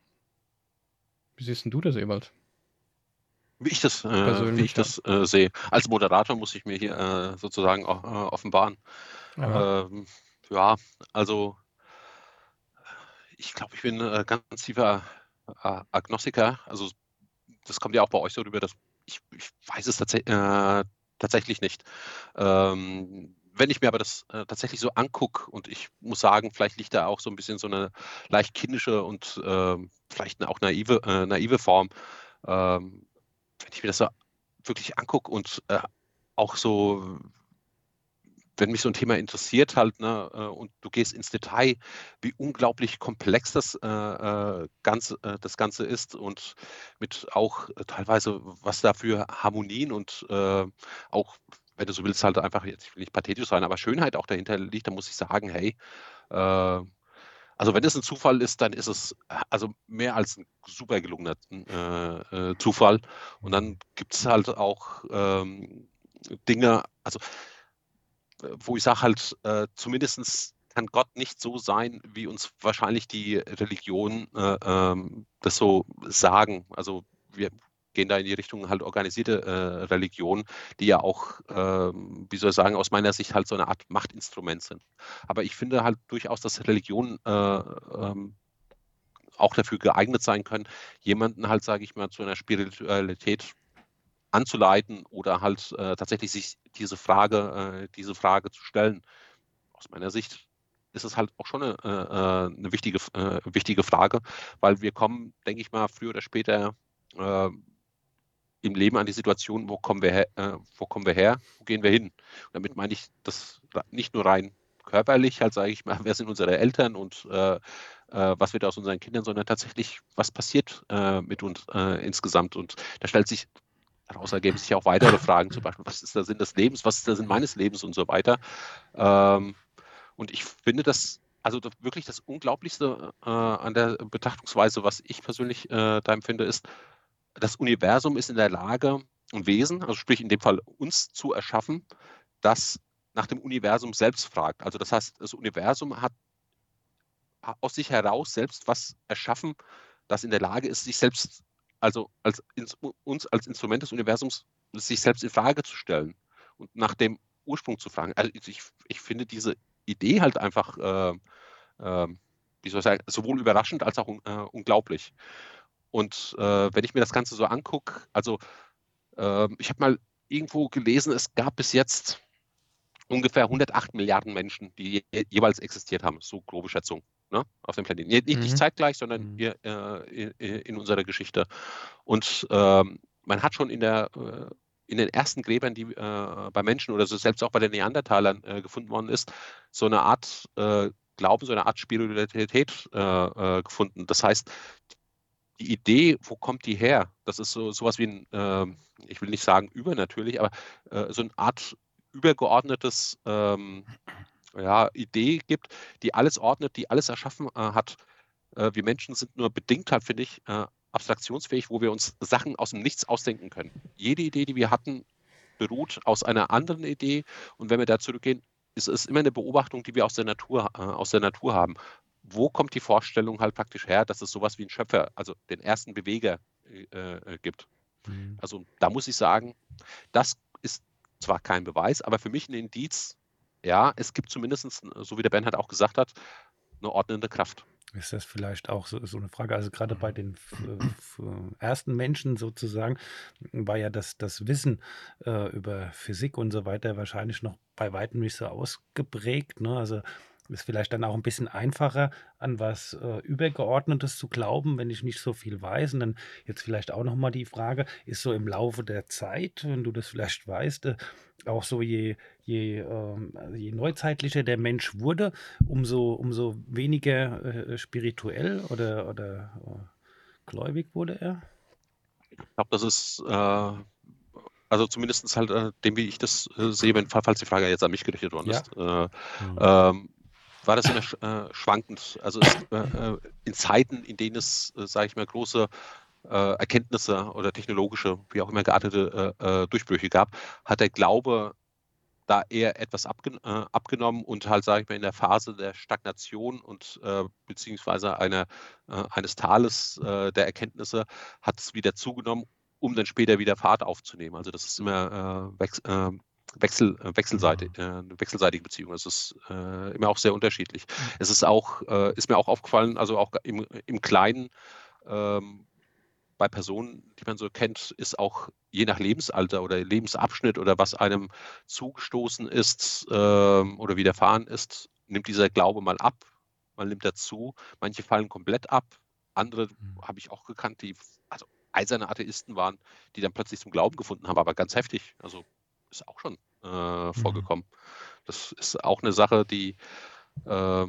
Wie siehst du das, Ewald? Wie ich das, äh, wie ich das äh, sehe. Als Moderator muss ich mir hier äh, sozusagen auch, äh, offenbaren. Ähm, ja, also ich glaube, ich bin äh, ganz tiefer äh, Agnostiker. Also das kommt ja auch bei euch so rüber, dass ich, ich weiß es tats äh, tatsächlich nicht. Ähm, wenn ich mir aber das äh, tatsächlich so angucke und ich muss sagen, vielleicht liegt da auch so ein bisschen so eine leicht kindische und ähm, vielleicht auch naive, äh, naive Form. Ähm, wenn ich mir das so wirklich angucke und äh, auch so wenn mich so ein Thema interessiert halt, ne, äh, und du gehst ins Detail, wie unglaublich komplex das äh, äh Ganze, äh, das Ganze ist und mit auch äh, teilweise, was da für Harmonien und äh, auch, wenn du so willst, halt einfach, jetzt ich will nicht pathetisch sein, aber Schönheit auch dahinter liegt, dann muss ich sagen, hey, also wenn es ein Zufall ist, dann ist es also mehr als ein super gelungener Zufall. Und dann gibt es halt auch ähm, Dinge, also wo ich sage halt, äh, zumindest kann Gott nicht so sein, wie uns wahrscheinlich die Religionen äh, ähm, das so sagen. Also wir gehen da in die Richtung halt organisierte äh, Religion, die ja auch, äh, wie soll ich sagen, aus meiner Sicht halt so eine Art Machtinstrument sind. Aber ich finde halt durchaus, dass Religionen äh, ähm, auch dafür geeignet sein können, jemanden halt, sage ich mal, zu einer Spiritualität anzuleiten oder halt äh, tatsächlich sich diese Frage, äh, diese Frage zu stellen. Aus meiner Sicht ist es halt auch schon eine, äh, eine wichtige, äh, wichtige Frage, weil wir kommen, denke ich mal, früher oder später äh, im Leben an die Situation, wo kommen wir her, äh, wo kommen wir her, wo gehen wir hin. Und damit meine ich das nicht nur rein körperlich, halt sage ich mal, wer sind unsere Eltern und was wird aus unseren Kindern, sondern tatsächlich, was passiert mit uns insgesamt. Und da stellt sich Daraus ergeben sich auch weitere Fragen, zum Beispiel, was ist der Sinn des Lebens, was ist der Sinn meines Lebens und so weiter. Ähm, und ich finde das, also das, wirklich das Unglaublichste äh, an der Betrachtungsweise, was ich persönlich äh, da empfinde, ist, das Universum ist in der Lage, ein Wesen, also sprich in dem Fall uns zu erschaffen, das nach dem Universum selbst fragt. Also das heißt, das Universum hat aus sich heraus selbst was erschaffen, das in der Lage ist, sich selbst also als uns als Instrument des Universums sich selbst in Frage zu stellen und nach dem Ursprung zu fragen. Also ich, ich finde diese Idee halt einfach, äh, äh, wie soll ich sagen, sowohl überraschend als auch äh, unglaublich. Und äh, wenn ich mir das Ganze so angucke, also ähm, ich habe mal irgendwo gelesen, es gab bis jetzt ungefähr 108 Milliarden Menschen, die je, jeweils existiert haben, so grobe Schätzung ne, auf dem Planeten. Nicht, mhm. nicht zeitgleich, sondern mhm. hier, äh, in, in, unserer Geschichte. Und ähm, man hat schon in der äh, in den ersten Gräbern, die äh, bei Menschen oder so selbst auch bei den Neandertalern äh, gefunden worden ist, so eine Art äh, Glauben, so eine Art Spiritualität äh, gefunden. Das heißt, die Idee, wo kommt die her? Das ist so sowas wie ein, ähm, ich will nicht sagen übernatürlich, aber so eine Art übergeordnetes ähm, ja, Idee gibt, die alles ordnet, die alles erschaffen äh, hat. Äh, wir Menschen sind nur bedingt halt, finde ich, äh, abstraktionsfähig, wo wir uns Sachen aus dem Nichts ausdenken können. Jede Idee, die wir hatten, beruht aus einer anderen Idee. Und wenn wir da zurückgehen, ist es immer eine Beobachtung, die wir aus der Natur, äh, aus der Natur haben. Wo kommt die Vorstellung halt praktisch her, dass es sowas wie einen Schöpfer, also den ersten Beweger äh, äh, gibt? Mhm. Also da muss ich sagen, das ist zwar kein Beweis, aber für mich ein Indiz, ja, es gibt zumindest, so wie der Bernhard auch gesagt hat, eine ordnende Kraft. Ist das vielleicht auch so, so eine Frage? Also gerade bei den ersten Menschen sozusagen war ja das, das Wissen äh, über Physik und so weiter wahrscheinlich noch bei weitem nicht so ausgeprägt. Ne? Also ist vielleicht dann auch ein bisschen einfacher, an was äh, Übergeordnetes zu glauben, wenn ich nicht so viel weiß. Und dann jetzt vielleicht auch nochmal die Frage, ist so im Laufe der Zeit, wenn du das vielleicht weißt, äh, auch so je, je, also je neuzeitlicher der Mensch wurde, umso, umso weniger äh, spirituell oder, oder äh, gläubig wurde er? Ich glaube, das ist äh, also zumindest halt äh, dem, wie ich das äh, sehe, wenn, falls die Frage jetzt an mich gerichtet worden ja. ist. Äh, mhm. ähm, war das immer äh, schwankend. Also es, äh, äh, in Zeiten, in denen es, äh, sage ich mal, große äh, Erkenntnisse oder technologische, wie auch immer geartete äh, Durchbrüche gab, hat der Glaube da eher etwas abgen abgenommen und halt, sage ich mal, in der Phase der Stagnation und beziehungsweise einer, eines Tales der Erkenntnisse hat es wieder zugenommen, um dann später wieder Fahrt aufzunehmen. Also das ist immer äh, wechsel, äh, wechselseitig, äh, eine wechselseitige Beziehung. Es ist äh, immer auch sehr unterschiedlich. Es ist auch, äh, ist mir auch aufgefallen, also auch im, im Kleinen, ähm, bei Personen, die man so kennt, ist auch je nach Lebensalter oder Lebensabschnitt oder was einem zugestoßen ist ähm, oder widerfahren ist, nimmt dieser Glaube mal ab, man nimmt dazu. Manche fallen komplett ab, andere mhm. habe ich auch gekannt, die also eiserne Atheisten waren, die dann plötzlich zum Glauben gefunden haben, aber ganz heftig. Also ist auch schon äh, mhm. vorgekommen. Das ist auch eine Sache, die äh,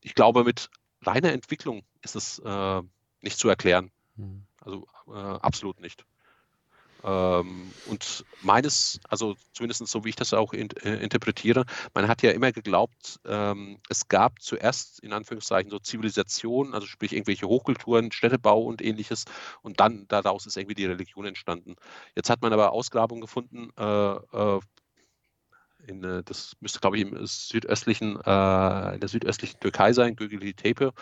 ich glaube, mit reiner Entwicklung ist es äh, nicht zu erklären. Mhm. Also äh, absolut nicht. Ähm, und meines, also zumindest so wie ich das auch in, äh, interpretiere, man hat ja immer geglaubt, ähm, es gab zuerst in Anführungszeichen so Zivilisationen, also sprich irgendwelche Hochkulturen, Städtebau und ähnliches, und dann daraus ist irgendwie die Religion entstanden. Jetzt hat man aber Ausgrabungen gefunden, äh, äh in, äh, das müsste, glaube ich, im südöstlichen, äh, in der südöstlichen Türkei sein, Gögeli Tepe.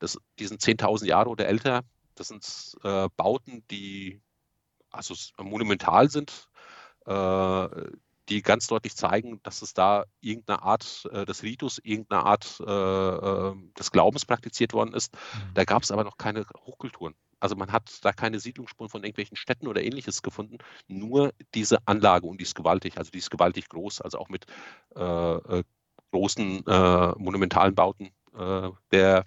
Das, die sind 10.000 Jahre oder älter. Das sind äh, Bauten, die also monumental sind, äh, die ganz deutlich zeigen, dass es da irgendeine Art äh, des Ritus, irgendeine Art äh, ähm, des Glaubens praktiziert worden ist. Mhm. Da gab es aber noch keine Hochkulturen. Also man hat da keine Siedlungsspuren von irgendwelchen Städten oder ähnliches gefunden, nur diese Anlage und die ist gewaltig, also die ist gewaltig groß, also auch mit äh, äh großen äh, monumentalen Bauten. der,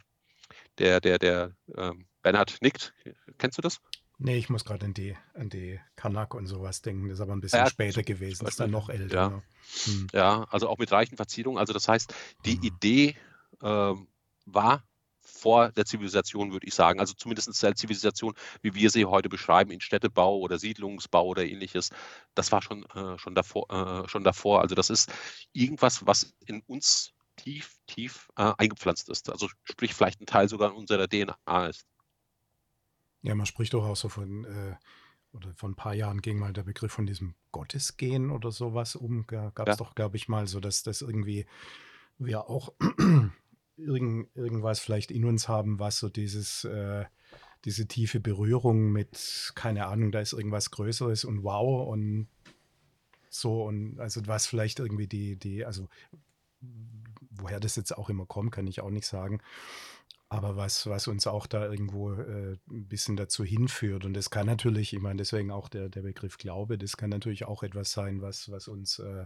der, der, der ähm, Bernhard nickt. Kennst du das? Nee, ich muss gerade an die, an die Kanak und sowas denken. Das ist aber ein bisschen ja, später gewesen. Das ist dann noch älter. Ja. Ne? Hm. ja, also auch mit reichen Verzierungen. Also das heißt, die hm. Idee ähm, war vor der Zivilisation, würde ich sagen. Also zumindest der Zivilisation, wie wir sie heute beschreiben, in Städtebau oder Siedlungsbau oder ähnliches. Das war schon, äh, schon, davor, äh, schon davor. Also das ist irgendwas, was in uns tief, tief äh, eingepflanzt ist. Also sprich vielleicht ein Teil sogar unserer DNA ist. Ja, man spricht doch auch so von, äh, oder vor ein paar Jahren ging mal der Begriff von diesem Gottesgehen oder sowas um. Gab es ja. doch, glaube ich, mal so, dass das irgendwie wir auch irgend, irgendwas vielleicht in uns haben, was so dieses, äh, diese tiefe Berührung mit, keine Ahnung, da ist irgendwas Größeres und wow und so und also was vielleicht irgendwie die, die, also woher das jetzt auch immer kommt, kann ich auch nicht sagen. Aber was, was uns auch da irgendwo äh, ein bisschen dazu hinführt. Und das kann natürlich, ich meine, deswegen auch der, der Begriff Glaube, das kann natürlich auch etwas sein, was, was uns äh,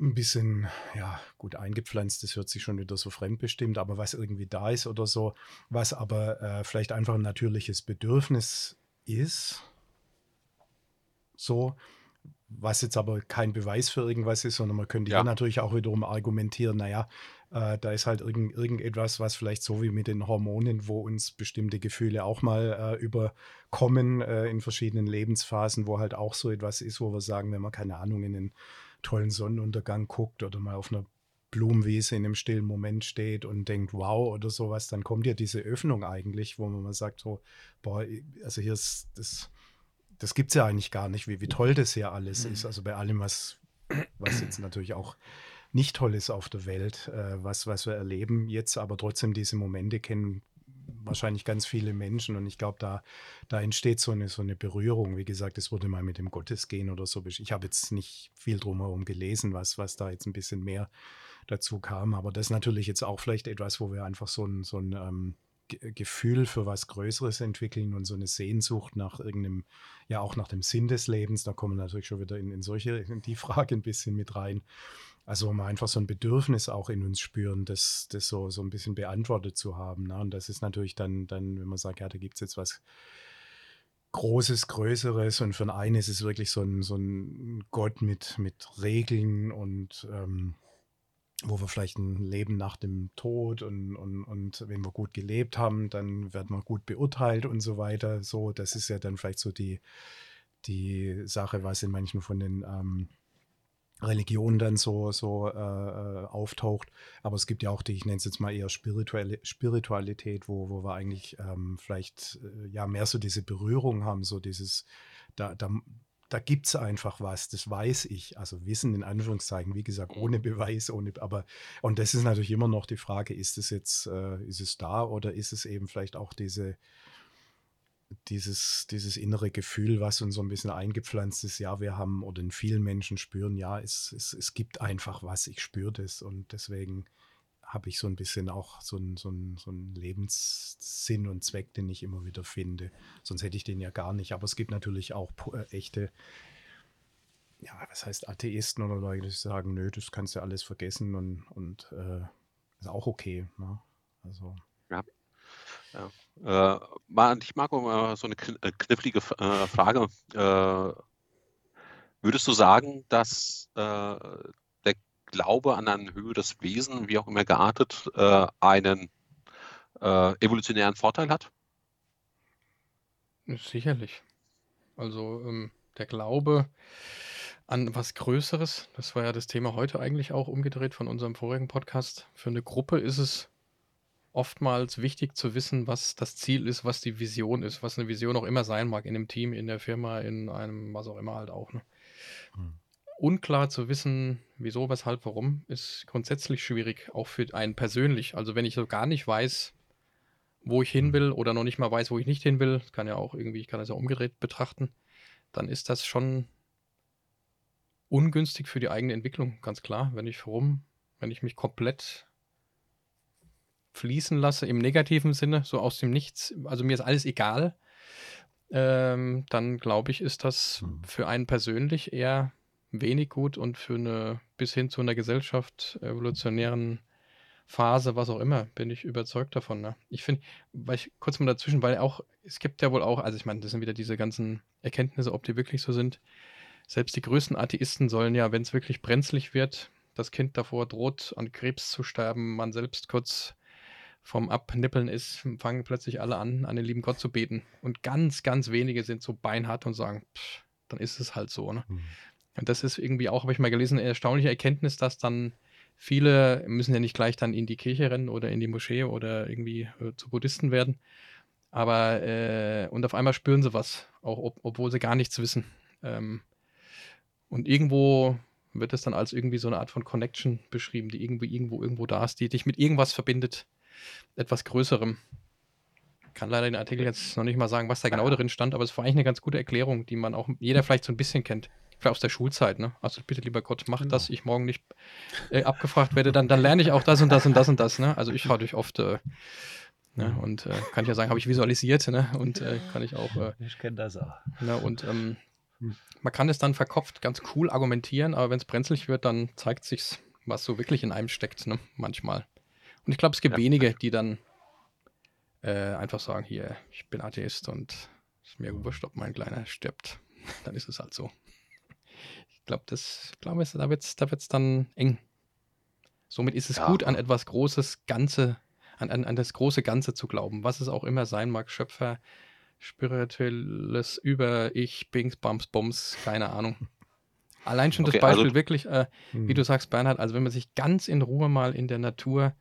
ein bisschen, ja, gut eingepflanzt, das hört sich schon wieder so fremdbestimmt, aber was irgendwie da ist oder so, was aber äh, vielleicht einfach ein natürliches Bedürfnis ist, so, was jetzt aber kein Beweis für irgendwas ist, sondern man könnte ja, ja natürlich auch wiederum argumentieren, naja, äh, da ist halt irgend, irgendetwas, was vielleicht so wie mit den Hormonen, wo uns bestimmte Gefühle auch mal äh, überkommen äh, in verschiedenen Lebensphasen, wo halt auch so etwas ist, wo wir sagen, wenn man keine Ahnung in den tollen Sonnenuntergang guckt oder mal auf einer Blumenwiese in einem stillen Moment steht und denkt, wow, oder sowas, dann kommt ja diese Öffnung eigentlich, wo man mal sagt, so, boah, also hier ist das, das gibt es ja eigentlich gar nicht, wie, wie toll das hier alles mhm. ist. Also bei allem, was, was jetzt natürlich auch nicht toll ist auf der Welt, äh, was, was wir erleben jetzt, aber trotzdem diese Momente kennen wahrscheinlich ganz viele Menschen und ich glaube, da, da entsteht so eine, so eine Berührung. Wie gesagt, es wurde mal mit dem Gottesgehen oder so. Ich habe jetzt nicht viel drumherum gelesen, was, was da jetzt ein bisschen mehr dazu kam, aber das ist natürlich jetzt auch vielleicht etwas, wo wir einfach so ein, so ein ähm, Gefühl für was Größeres entwickeln und so eine Sehnsucht nach irgendeinem, ja auch nach dem Sinn des Lebens. Da kommen natürlich schon wieder in, in solche, in die Frage ein bisschen mit rein. Also um einfach so ein Bedürfnis auch in uns spüren, das, das so, so ein bisschen beantwortet zu haben. Ne? Und das ist natürlich dann, dann, wenn man sagt, ja, da gibt es jetzt was Großes, Größeres und für einen ist es wirklich so ein, so ein Gott mit, mit Regeln und ähm, wo wir vielleicht ein Leben nach dem Tod und, und, und wenn wir gut gelebt haben, dann werden wir gut beurteilt und so weiter. So, das ist ja dann vielleicht so die, die Sache, was in manchen von den ähm, Religion dann so, so äh, äh, auftaucht. Aber es gibt ja auch die, ich nenne es jetzt mal eher spirituelle Spiritualität, wo, wo wir eigentlich ähm, vielleicht äh, ja mehr so diese Berührung haben, so dieses, da, da, da gibt es einfach was, das weiß ich. Also Wissen in Anführungszeichen, wie gesagt, ohne Beweis, ohne, aber, und das ist natürlich immer noch die Frage, ist es jetzt, äh, ist es da oder ist es eben vielleicht auch diese, dieses, dieses innere Gefühl, was uns so ein bisschen eingepflanzt ist, ja, wir haben oder in vielen Menschen spüren, ja, es, es, es gibt einfach was, ich spüre das und deswegen habe ich so ein bisschen auch so einen so so einen Lebenssinn und Zweck, den ich immer wieder finde. Sonst hätte ich den ja gar nicht. Aber es gibt natürlich auch äh, echte, ja, was heißt Atheisten oder Leute, die sagen, nö, das kannst du alles vergessen und, und äh, ist auch okay. Ne? Also. Ja. Äh, mal an dich, Marco, mal so eine äh, knifflige äh, Frage. Äh, Würdest du sagen, dass äh, der Glaube an ein höheres Wesen, wie auch immer geartet, äh, einen äh, evolutionären Vorteil hat? Sicherlich. Also ähm, der Glaube an was Größeres, das war ja das Thema heute eigentlich auch umgedreht von unserem vorigen Podcast. Für eine Gruppe ist es oftmals wichtig zu wissen, was das Ziel ist, was die Vision ist, was eine Vision auch immer sein mag, in einem Team, in der Firma, in einem, was auch immer halt auch. Ne? Hm. Unklar zu wissen, wieso, weshalb, warum, ist grundsätzlich schwierig, auch für einen persönlich. Also wenn ich so gar nicht weiß, wo ich hin hm. will oder noch nicht mal weiß, wo ich nicht hin will, kann ja auch irgendwie, ich kann das ja umgedreht betrachten, dann ist das schon ungünstig für die eigene Entwicklung, ganz klar. Wenn ich rum, wenn ich mich komplett fließen lasse im negativen Sinne, so aus dem Nichts, also mir ist alles egal, ähm, dann glaube ich, ist das hm. für einen persönlich eher wenig gut und für eine bis hin zu einer Gesellschaft evolutionären Phase, was auch immer, bin ich überzeugt davon. Ne? Ich finde, weil ich kurz mal dazwischen, weil auch, es gibt ja wohl auch, also ich meine, das sind wieder diese ganzen Erkenntnisse, ob die wirklich so sind. Selbst die größten Atheisten sollen ja, wenn es wirklich brenzlig wird, das Kind davor droht, an Krebs zu sterben, man selbst kurz vom Abnippeln ist, fangen plötzlich alle an, an den lieben Gott zu beten. Und ganz, ganz wenige sind so beinhart und sagen, pff, dann ist es halt so. Ne? Mhm. Und das ist irgendwie auch, habe ich mal gelesen, eine erstaunliche Erkenntnis, dass dann viele müssen ja nicht gleich dann in die Kirche rennen oder in die Moschee oder irgendwie äh, zu Buddhisten werden. Aber, äh, und auf einmal spüren sie was, auch ob, obwohl sie gar nichts wissen. Ähm, und irgendwo wird es dann als irgendwie so eine Art von Connection beschrieben, die irgendwie irgendwo irgendwo da ist, die dich mit irgendwas verbindet, etwas Größerem. Ich kann leider den Artikel jetzt noch nicht mal sagen, was da genau drin stand, aber es war eigentlich eine ganz gute Erklärung, die man auch jeder vielleicht so ein bisschen kennt. Vielleicht aus der Schulzeit, ne? Also bitte, lieber Gott, mach genau. das, ich morgen nicht äh, abgefragt werde, dann, dann lerne ich auch das und das und das und das, ne? Also ich schaue durch oft äh, ne? und äh, kann ich ja sagen, habe ich visualisiert, ne? Und äh, kann ich auch. Äh, ich kenne das auch. Ne? Und ähm, man kann es dann verkopft ganz cool argumentieren, aber wenn es brenzlig wird, dann zeigt sich's, was so wirklich in einem steckt, ne? Manchmal. Und ich glaube, es gibt ja. wenige, die dann äh, einfach sagen, hier, ich bin Atheist und es ist mir wurscht, ob mein Kleiner stirbt. dann ist es halt so. Ich glaube, das, glaube ich, da wird es da wird's dann eng. Somit ist es ja. gut, an etwas Großes, Ganze, an, an, an das große Ganze zu glauben, was es auch immer sein mag, Schöpfer, spirituelles Über-Ich, Bings, Bums, Bums, keine Ahnung. Allein schon okay, das Beispiel also, wirklich, äh, wie hm. du sagst, Bernhard, also wenn man sich ganz in Ruhe mal in der Natur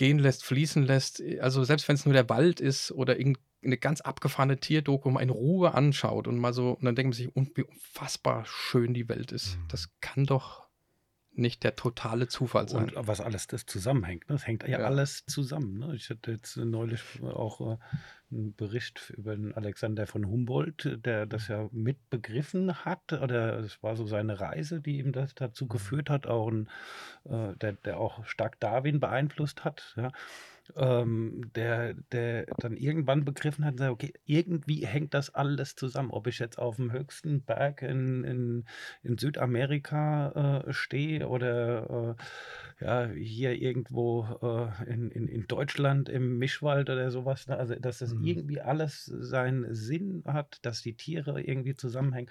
gehen lässt, fließen lässt, also selbst wenn es nur der Wald ist oder eine ganz abgefahrene Tierdoku mal in Ruhe anschaut und mal so, und dann denkt man sich, wie unfassbar schön die Welt ist. Hm. Das kann doch nicht der totale Zufall sein. Und was alles das zusammenhängt. Ne? Das hängt ja, ja. alles zusammen. Ne? Ich hatte jetzt neulich auch äh, einen Bericht über den Alexander von Humboldt, der das ja mitbegriffen hat. Oder es war so seine Reise, die ihm das dazu mhm. geführt hat, auch ein, äh, der, der auch stark Darwin beeinflusst hat. Ja? Ähm, der, der dann irgendwann begriffen hat, okay, irgendwie hängt das alles zusammen. Ob ich jetzt auf dem höchsten Berg in, in, in Südamerika äh, stehe oder äh, ja, hier irgendwo äh, in, in, in Deutschland im Mischwald oder sowas. Ne? Also, dass das mhm. irgendwie alles seinen Sinn hat, dass die Tiere irgendwie zusammenhängen.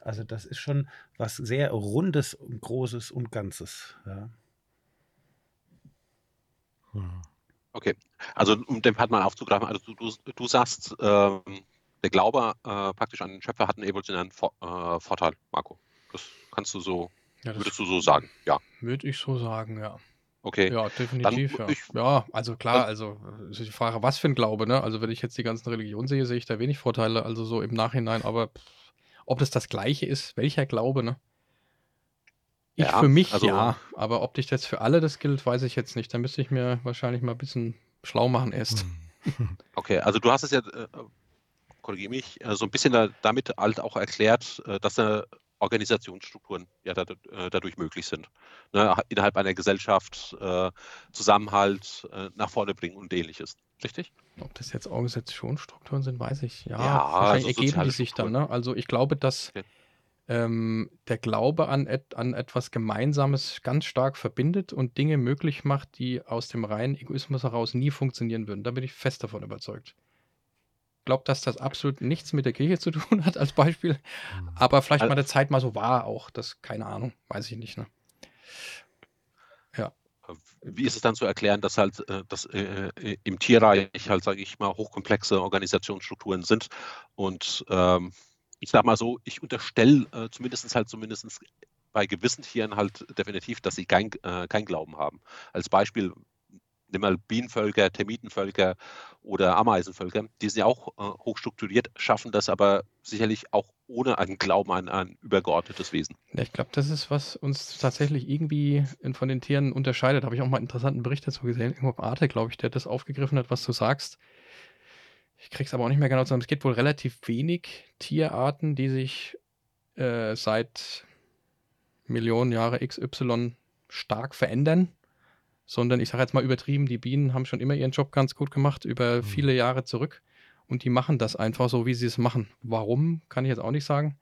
Also, das ist schon was sehr Rundes, Großes und Ganzes. Ja. Hm. Okay, also um den Part mal aufzugreifen, also du, du, du sagst, ähm, der Glaube äh, praktisch an den Schöpfer hat einen evolutionären Vor äh, Vorteil, Marco. Das kannst du so, ja, würdest du so sagen, ja. Würde ich so sagen, ja. Okay. Ja, definitiv, ja. Ich, ja, also klar, also ist die Frage, was für ein Glaube, ne? Also wenn ich jetzt die ganzen Religionen sehe, sehe ich da wenig Vorteile, also so im Nachhinein, aber ob das das Gleiche ist, welcher Glaube, ne? Ich Ja, für mich also ja, aber ob dich das für alle das gilt, weiß ich jetzt nicht. Da müsste ich mir wahrscheinlich mal ein bisschen schlau machen erst. Hm. Okay, also du hast es ja, äh, korrigiere mich, äh, so ein bisschen da, damit halt auch erklärt, äh, dass äh, Organisationsstrukturen ja da, äh, dadurch möglich sind. Ne, innerhalb einer Gesellschaft äh, Zusammenhalt äh, nach vorne bringen und ähnliches. Richtig? Ob das jetzt Organisationsstrukturen sind, weiß ich. Ja, Ja, wahrscheinlich also ergeben die sich dann. Ne? Also ich glaube, dass Okay ähm, der Glaube an, et an etwas Gemeinsames ganz stark verbindet und Dinge möglich macht, die aus dem reinen Egoismus heraus nie funktionieren würden. Da bin ich fest davon überzeugt. glaube, dass das absolut nichts mit der Kirche zu tun hat, als Beispiel. Mhm. Aber vielleicht Al- mal eine Zeit mal so war auch. Das, keine Ahnung, weiß ich nicht. Ne? Wie ist es dann zu erklären, dass halt äh, dass, äh, äh, im Tierreich halt, sage ich mal, hochkomplexe Organisationsstrukturen sind und ähm, ich sage mal so, ich unterstelle äh, zumindest halt zumindest bei gewissen Tieren halt definitiv, dass sie kein, äh, kein Glauben haben. Als Beispiel nimm mal Bienenvölker, Termitenvölker oder Ameisenvölker, die sind ja auch äh, hochstrukturiert, schaffen das aber sicherlich auch ohne einen Glauben an ein übergeordnetes Wesen. Ja, ich glaube, das ist, was uns tatsächlich irgendwie von den Tieren unterscheidet. Habe ich auch mal einen interessanten Bericht dazu gesehen. Irgendwo Arte, glaube ich, der das aufgegriffen hat, was du sagst. Ich krieg's aber auch nicht mehr genau zusammen. Es gibt wohl relativ wenig Tierarten, die sich äh, seit Millionen Jahre XY stark verändern. Sondern ich sage jetzt mal übertrieben, die Bienen haben schon immer ihren Job ganz gut gemacht, über Mhm. viele Jahre zurück. Und die machen das einfach so, wie sie es machen. Warum, kann ich jetzt auch nicht sagen.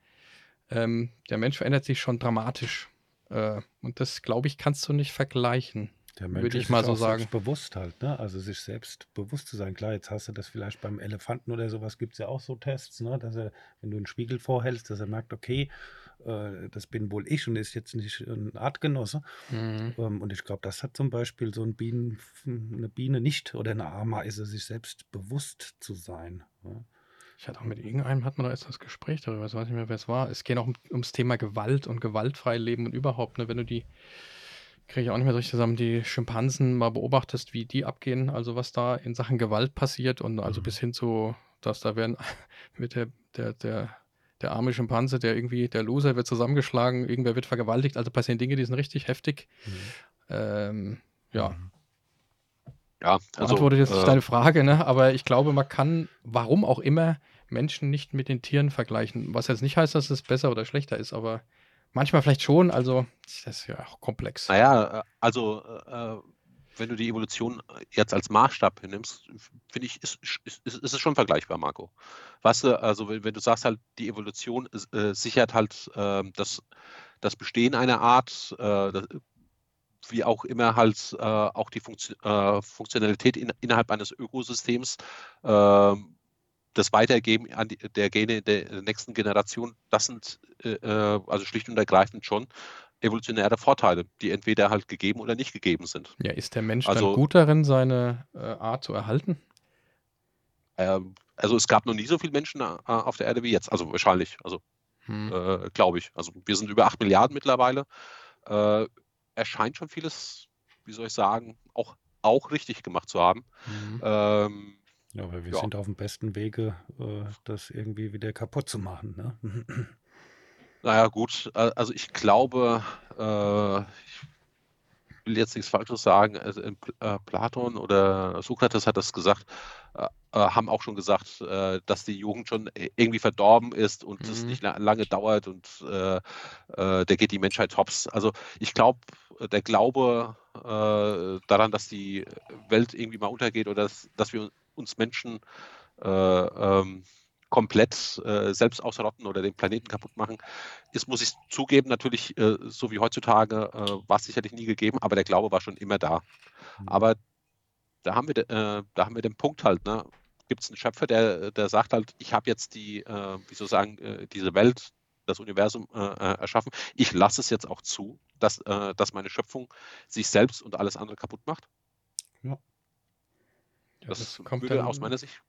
Ähm, der Mensch verändert sich schon dramatisch. Äh, und das, glaube ich, kannst du nicht vergleichen. Der Würde Mensch ich ist mal so sagen. selbstbewusst halt, ne? Also sich selbst bewusst zu sein. Klar, jetzt hast du das vielleicht beim Elefanten oder sowas, gibt es ja auch so Tests, ne? Dass er, wenn du einen Spiegel vorhältst, dass er merkt, okay, äh, das bin wohl ich und ist jetzt nicht ein Artgenosse. Mhm. Ähm, und ich glaube, das hat zum Beispiel so ein Bienen, eine Biene nicht oder eine Ameise, sich selbst bewusst zu sein. Ne? Ich hatte auch mit irgendeinem, hat man da erst das Gespräch darüber, ich weiß nicht mehr, wer es war. Es geht auch um, ums Thema Gewalt und gewaltfrei leben und überhaupt, ne, wenn du die, kriege ich auch nicht mehr so richtig zusammen, die Schimpansen mal beobachtest, wie die abgehen, also was da in Sachen Gewalt passiert und also Mhm. bis hin zu, dass da werden mit der, der, der, der arme Schimpanse, der irgendwie, der Loser wird zusammengeschlagen, irgendwer wird vergewaltigt, also passieren Dinge, die sind richtig heftig. Mhm. Ähm, ja, Mhm. Ja, also beantwortet jetzt nicht äh, deine Frage, ne? aber ich glaube, man kann, warum auch immer, Menschen nicht mit den Tieren vergleichen. Was jetzt nicht heißt, dass es besser oder schlechter ist, aber manchmal vielleicht schon. Also, das ist ja auch komplex. Naja, äh, also äh, wenn du die Evolution jetzt als Maßstab nimmst, finde ich, ist, ist, ist es schon vergleichbar, Marco. Weißt du, also wenn, wenn du sagst halt, die Evolution äh, sichert halt äh, das, das Bestehen einer Art, äh, das, wie auch immer halt äh, auch die Funktio äh, Funktionalität in, innerhalb eines Ökosystems, äh, das Weitergeben an die, der Gene der nächsten Generation, das sind äh, also schlicht und ergreifend schon evolutionäre Vorteile, die entweder halt gegeben oder nicht gegeben sind. Ja, ist der Mensch Also- dann gut darin, seine äh, Art zu erhalten? Ähm, also es gab noch nie so viele Menschen äh, auf der Erde wie jetzt, also wahrscheinlich, also Hm. äh, glaube ich. Also wir sind über 8 Milliarden mittlerweile. Äh, erscheint schon vieles, wie soll ich sagen, auch, auch richtig gemacht zu haben. Hm. Ähm, Ja, aber wir Ja. sind auf dem besten Wege, äh, das irgendwie wieder kaputt zu machen. Ne? Naja, gut, also ich glaube, äh, ich will jetzt nichts Falsches sagen, also äh, Platon oder Sokrates hat das gesagt, haben auch schon gesagt, dass die Jugend schon i- irgendwie verdorben ist und es Mhm. nicht la lange dauert und äh, da geht die Menschheit hops. Also ich glaube, der Glaube äh, daran, dass die Welt irgendwie mal untergeht oder dass, dass wir uns Menschen äh, ähm, komplett äh, selbst ausrotten oder den Planeten kaputt machen, ist, muss ich zugeben, natürlich, äh, so wie heutzutage, äh, war es sicherlich nie gegeben, aber der Glaube war schon immer da. Mhm. Aber da haben wir, de- äh, da haben wir den Punkt halt, ne? Gibt es einen Schöpfer, der, der sagt halt, ich habe jetzt die, äh, wie soll sagen, diese Welt, das Universum erschaffen. Ich lasse es jetzt auch zu, dass, dass meine Schöpfung sich selbst und alles andere kaputt macht. Ja, Das, kommt würde dann, aus meiner Sicht.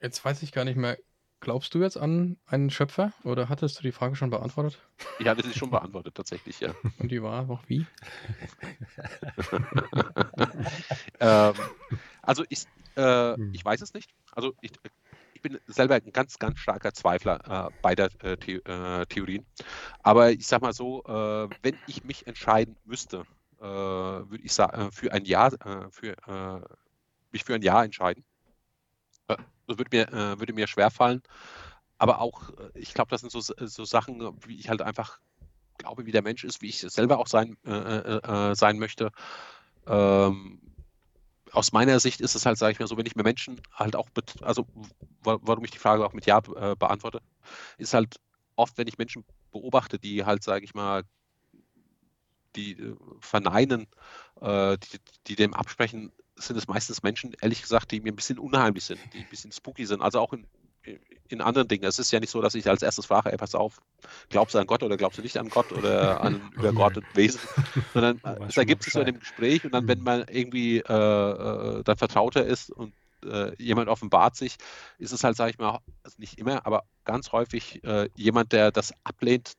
Jetzt weiß ich gar nicht mehr. Glaubst du jetzt an einen Schöpfer oder hattest du die Frage schon beantwortet? Ich hatte sie schon beantwortet, tatsächlich, ja. Und die war noch wie? ähm, also ich, äh, Hm. ich weiß es nicht. Also ich, ich bin selber ein ganz, ganz starker Zweifler äh, beider äh, The äh, Theorien. Aber ich sag mal so, äh, wenn ich mich entscheiden müsste, würde ich sagen, für ein Ja, äh, für, äh, mich für ein Ja entscheiden. Äh, das würde mir, äh, würde mir schwerfallen. Aber auch, äh, ich glaube, das sind so, so Sachen, wie ich halt einfach glaube, wie der Mensch ist, wie ich selber auch sein, äh, äh, äh, sein möchte. Ähm, aus meiner Sicht ist es halt, sage ich mal so, wenn ich mir Menschen halt auch, also wa- warum ich die Frage auch mit Ja äh, beantworte, ist halt oft, wenn ich Menschen beobachte, die halt, sage ich mal, die äh, verneinen, äh, die, die dem absprechen, sind es meistens Menschen, ehrlich gesagt, die mir ein bisschen unheimlich sind, die ein bisschen spooky sind. Also auch in, in anderen Dingen. Es ist ja nicht so, dass ich als erstes frage, ey, pass auf, glaubst du an Gott oder glaubst du nicht an Gott oder an ein übergeordnetes Wesen, sondern es ergibt sich so in dem Gespräch und dann, wenn mhm. man irgendwie äh, äh, dann vertrauter ist und äh, jemand offenbart sich, ist es halt, sage ich mal, also nicht immer, aber ganz häufig äh, jemand, der das ablehnt,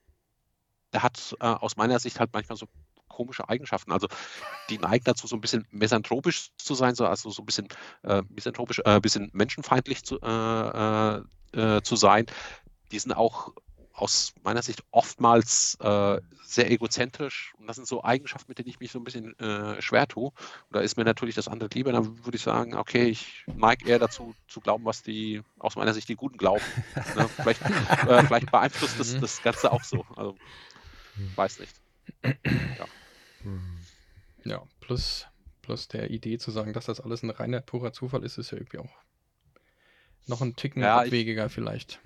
der hat äh, aus meiner Sicht halt manchmal so komische Eigenschaften. Also die neigen dazu, so ein bisschen misanthropisch zu sein, so, also so ein bisschen äh, misanthropisch, ein äh, bisschen menschenfeindlich zu, äh, äh, zu sein. Die sind auch aus meiner Sicht oftmals äh, sehr egozentrisch und das sind so Eigenschaften, mit denen ich mich so ein bisschen äh, schwer tue. Und da ist mir natürlich das andere lieber. Dann würde ich sagen, okay, ich neige eher dazu zu glauben, was die aus meiner Sicht die Guten glauben. ne? vielleicht, äh, vielleicht, beeinflusst das, mhm. das Ganze auch so. Also weiß nicht. Ja. Ja, plus, plus der Idee zu sagen, dass das alles ein reiner, purer Zufall ist, ist ja irgendwie auch noch ein Ticken ja, abwegiger ich, vielleicht.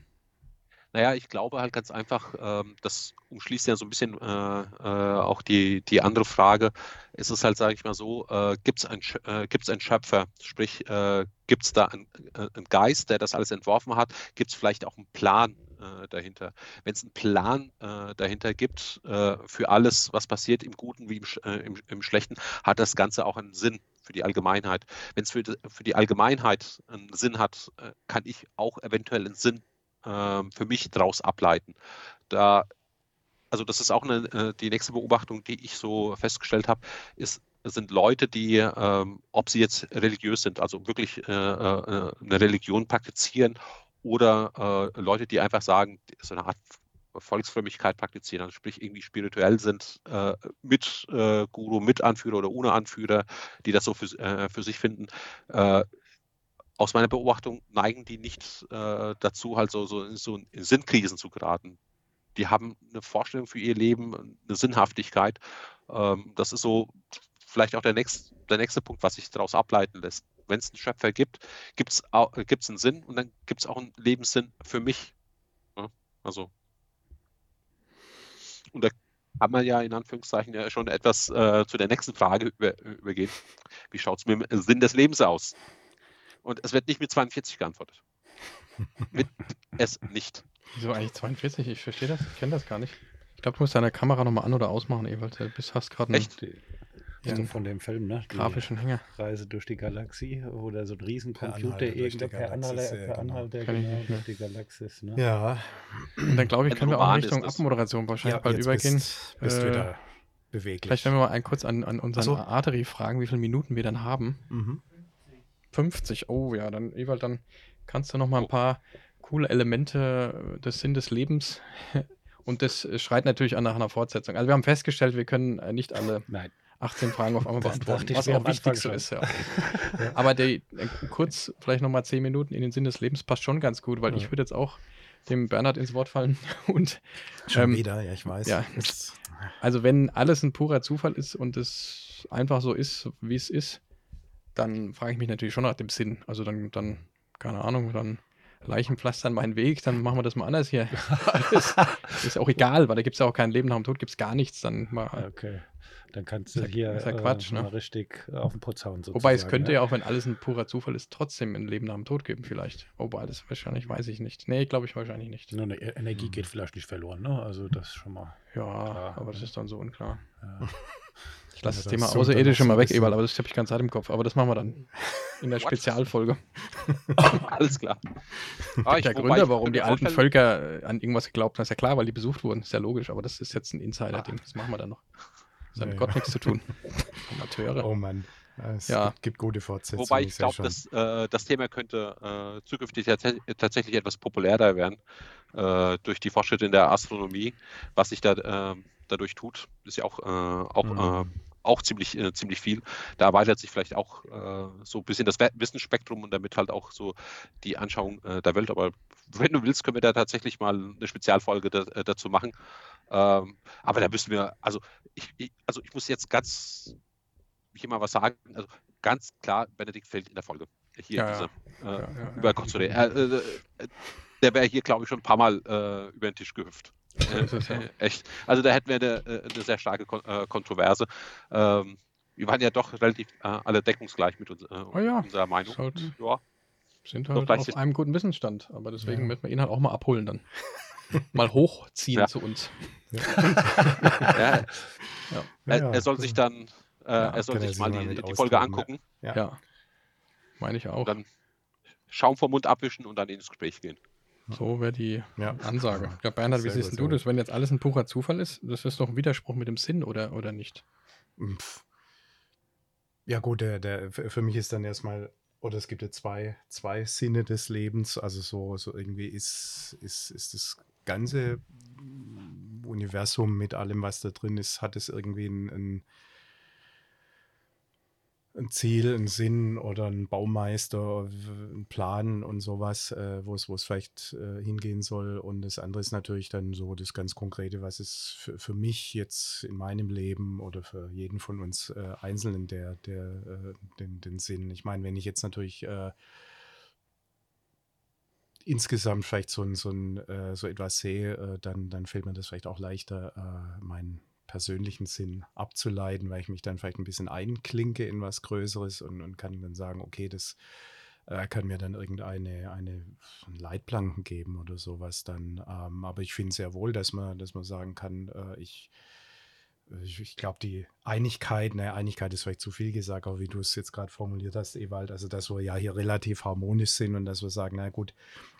Naja, ich glaube halt ganz einfach, ähm, das umschließt ja so ein bisschen äh, äh, auch die, die andere Frage. Ist es halt, sage ich mal so, äh, gibt es ein, äh, einen Schöpfer? Sprich, äh, gibt es da einen, äh, einen Geist, der das alles entworfen hat? Gibt es vielleicht auch einen Plan äh, dahinter. Wenn es einen Plan äh, dahinter gibt äh, für alles, was passiert, im Guten wie im, äh, im, im, Schlechten, hat das Ganze auch einen Sinn für die Allgemeinheit. Wenn es für, für die Allgemeinheit einen Sinn hat, äh, kann ich auch eventuell einen Sinn ähm, für mich daraus ableiten. Da also das ist auch eine, die nächste Beobachtung, die ich so festgestellt habe, ist, sind Leute, die, ähm, ob sie jetzt religiös sind, also wirklich äh, eine Religion praktizieren oder äh, Leute, die einfach sagen, so eine Art Volksfrömmigkeit praktizieren, also sprich irgendwie spirituell sind, äh, mit äh, Guru, mit Anführer oder ohne Anführer, die das so für, äh, für sich finden. Äh, aus meiner Beobachtung neigen die nicht äh, dazu, halt so, so, so in Sinnkrisen zu geraten. Die haben eine Vorstellung für ihr Leben, eine Sinnhaftigkeit. Ähm, das ist so vielleicht auch der, nächst, der nächste Punkt, was sich daraus ableiten lässt wenn es einen Schöpfer gibt, gibt es gibt's einen Sinn und dann gibt es auch einen Lebenssinn für mich. Ja, also. Und da kann man ja in Anführungszeichen ja schon etwas äh, zu der nächsten Frage über, übergehen. Wie schaut es mit dem Sinn des Lebens aus? Und es wird nicht mit 42 geantwortet. mit es nicht. Wieso eigentlich 42? Ich verstehe das, ich kenne das gar nicht. Ich glaube, du musst deine Kamera nochmal an- oder ausmachen, Ewald. Du bist, hast gerade Echt? Ja, so von dem Film, ne? Die grafischen Hänger. Reise durch die Galaxie oder so ein Riesencomputer irgendwo per Anhalter, per Anhalter genau. genau, durch die Galaxis. Ne? Ja. Und dann glaube ich, können wir auch in Richtung Abmoderation wahrscheinlich ja, bald übergehen. Bist, bist äh, wieder beweglich. Vielleicht werden wir mal ein kurz an, an unseren so. Artery fragen, wie viele Minuten wir dann haben. Mhm. 50. Oh ja, dann Ewald, dann kannst du noch mal ein paar coole Elemente des Sinn des Lebens und das schreit natürlich an nach einer Fortsetzung. Also wir haben festgestellt, wir können nicht alle Nein. 18 Fragen auf einmal beantworten, was auch wichtig so ist. Ja. ja. Aber der, äh, kurz, vielleicht nochmal 10 Minuten in den Sinn des Lebens passt schon ganz gut, weil ja. ich würde jetzt auch dem Bernhard ins Wort fallen und schon ähm, wieder, ja, ich weiß. Ja, also wenn alles ein purer Zufall ist und es einfach so ist, wie es ist, dann frage ich mich natürlich schon nach dem Sinn. Also dann, dann keine Ahnung, dann Leichenpflastern meinen Weg, dann machen wir das mal anders hier. das ist auch egal, weil da gibt es ja auch kein Leben nach dem Tod, gibt es gar nichts. Dann mal, okay. Dann kannst du ist hier ist ja Quatsch, äh, ne? richtig auf den Putz hauen. Sozusagen, Wobei es könnte ja. ja. auch, wenn alles ein purer Zufall ist, trotzdem ein Leben nach dem Tod geben vielleicht. Wobei, das wahrscheinlich weiß ich nicht. Nee, glaube ich wahrscheinlich nicht. Nur eine Energie hm. geht vielleicht nicht verloren, ne? Also das schon mal. Ja, klar, aber das ist dann so unklar. Ja. Ich lasse das, das Thema Außerirdische mal weg, Ewald, aber das habe ich ganz Zeit im Kopf. Aber das machen wir dann in der Spezialfolge. Alles klar. Ah, der Gründer, warum die alten Völker äh, an irgendwas geglaubt haben, ist ja klar, weil die besucht wurden. Ist ja logisch, aber das ist jetzt ein Insider-Ding. Das machen wir dann noch. Das hat mit Gott nichts zu tun. Amateure. Oh Mann. Es ja. gibt, gibt, gute Fortsetzungen. Wobei ich glaube, äh, das Thema könnte äh, zukünftig tatsächlich etwas populärer werden äh, durch die Fortschritte in der Astronomie. Was sich da ähm, dadurch tut, ist ja auch, äh, auch, mhm. Äh, auch ziemlich, äh, ziemlich viel. Da erweitert sich vielleicht auch so ein bisschen das Wissensspektrum und damit halt auch so die Anschauung der Welt. Aber wenn du willst, können wir da tatsächlich mal eine Spezialfolge da, dazu machen. Ähm, aber da müssen wir, also ich, ich, also ich muss jetzt ganz hier mal was sagen. Also ganz klar, Benedikt fehlt in der Folge. Hier ja, diese, ja. Äh, ja, über Gott zu reden. Äh, äh, der wäre hier, glaube ich, schon ein paar Mal äh, über den Tisch gehüpft. Äh, äh, echt. Also da hätten wir eine, äh, eine sehr starke Kon äh, Kontroverse. Ähm, wir waren ja doch relativ äh, alle deckungsgleich mit uns, oh ja, unserer Meinung. Halt, ja. Sind halt auf einem guten Wissensstand, aber deswegen wird man ihn halt auch mal abholen dann. mal hochziehen zu uns. Ja. Er, er, soll sich dann, äh, er soll sich mal die, die Folge angucken. Ja. Meine ich auch. Dann Schaum vom Mund abwischen und dann ins Gespräch gehen. So wäre die ja. Ansage. Ja, Bernhard, wie siehst du das, wenn jetzt alles ein purer Zufall ist? Das ist doch ein Widerspruch mit dem Sinn, oder, oder nicht? Pff. Ja, gut, der, der, für mich ist dann erstmal, oder es gibt ja zwei, zwei Sinne des Lebens. Also so, so irgendwie ist, ist, ist das ganze Universum mit allem, was da drin ist, hat es irgendwie ein, ein ein Ziel, ein Sinn oder ein Baumeister, ein Plan und sowas, äh, wo es, wo es vielleicht äh, hingehen soll. Und das andere ist natürlich dann so das ganz Konkrete, was ist für, für mich jetzt in meinem Leben oder für jeden von uns äh, Einzelnen der, der äh, den, den Sinn. Ich meine, wenn ich jetzt natürlich äh, insgesamt vielleicht so, so, ein, äh, so etwas sehe, dann, dann fällt mir das vielleicht auch leichter, mein persönlichen Sinn abzuleiten, weil ich mich dann vielleicht ein bisschen einklinke in was Größeres und, und kann dann sagen, okay, das äh, kann mir dann irgendeine eine Leitplanken geben oder sowas dann. Ähm, aber ich finde sehr wohl, dass man, dass man sagen kann, äh, ich ich, glaube, die Einigkeit, naja, Einigkeit ist vielleicht zu viel gesagt, aber wie du es jetzt gerade formuliert hast, Ewald, also dass wir ja hier relativ harmonisch sind und dass wir sagen, na gut,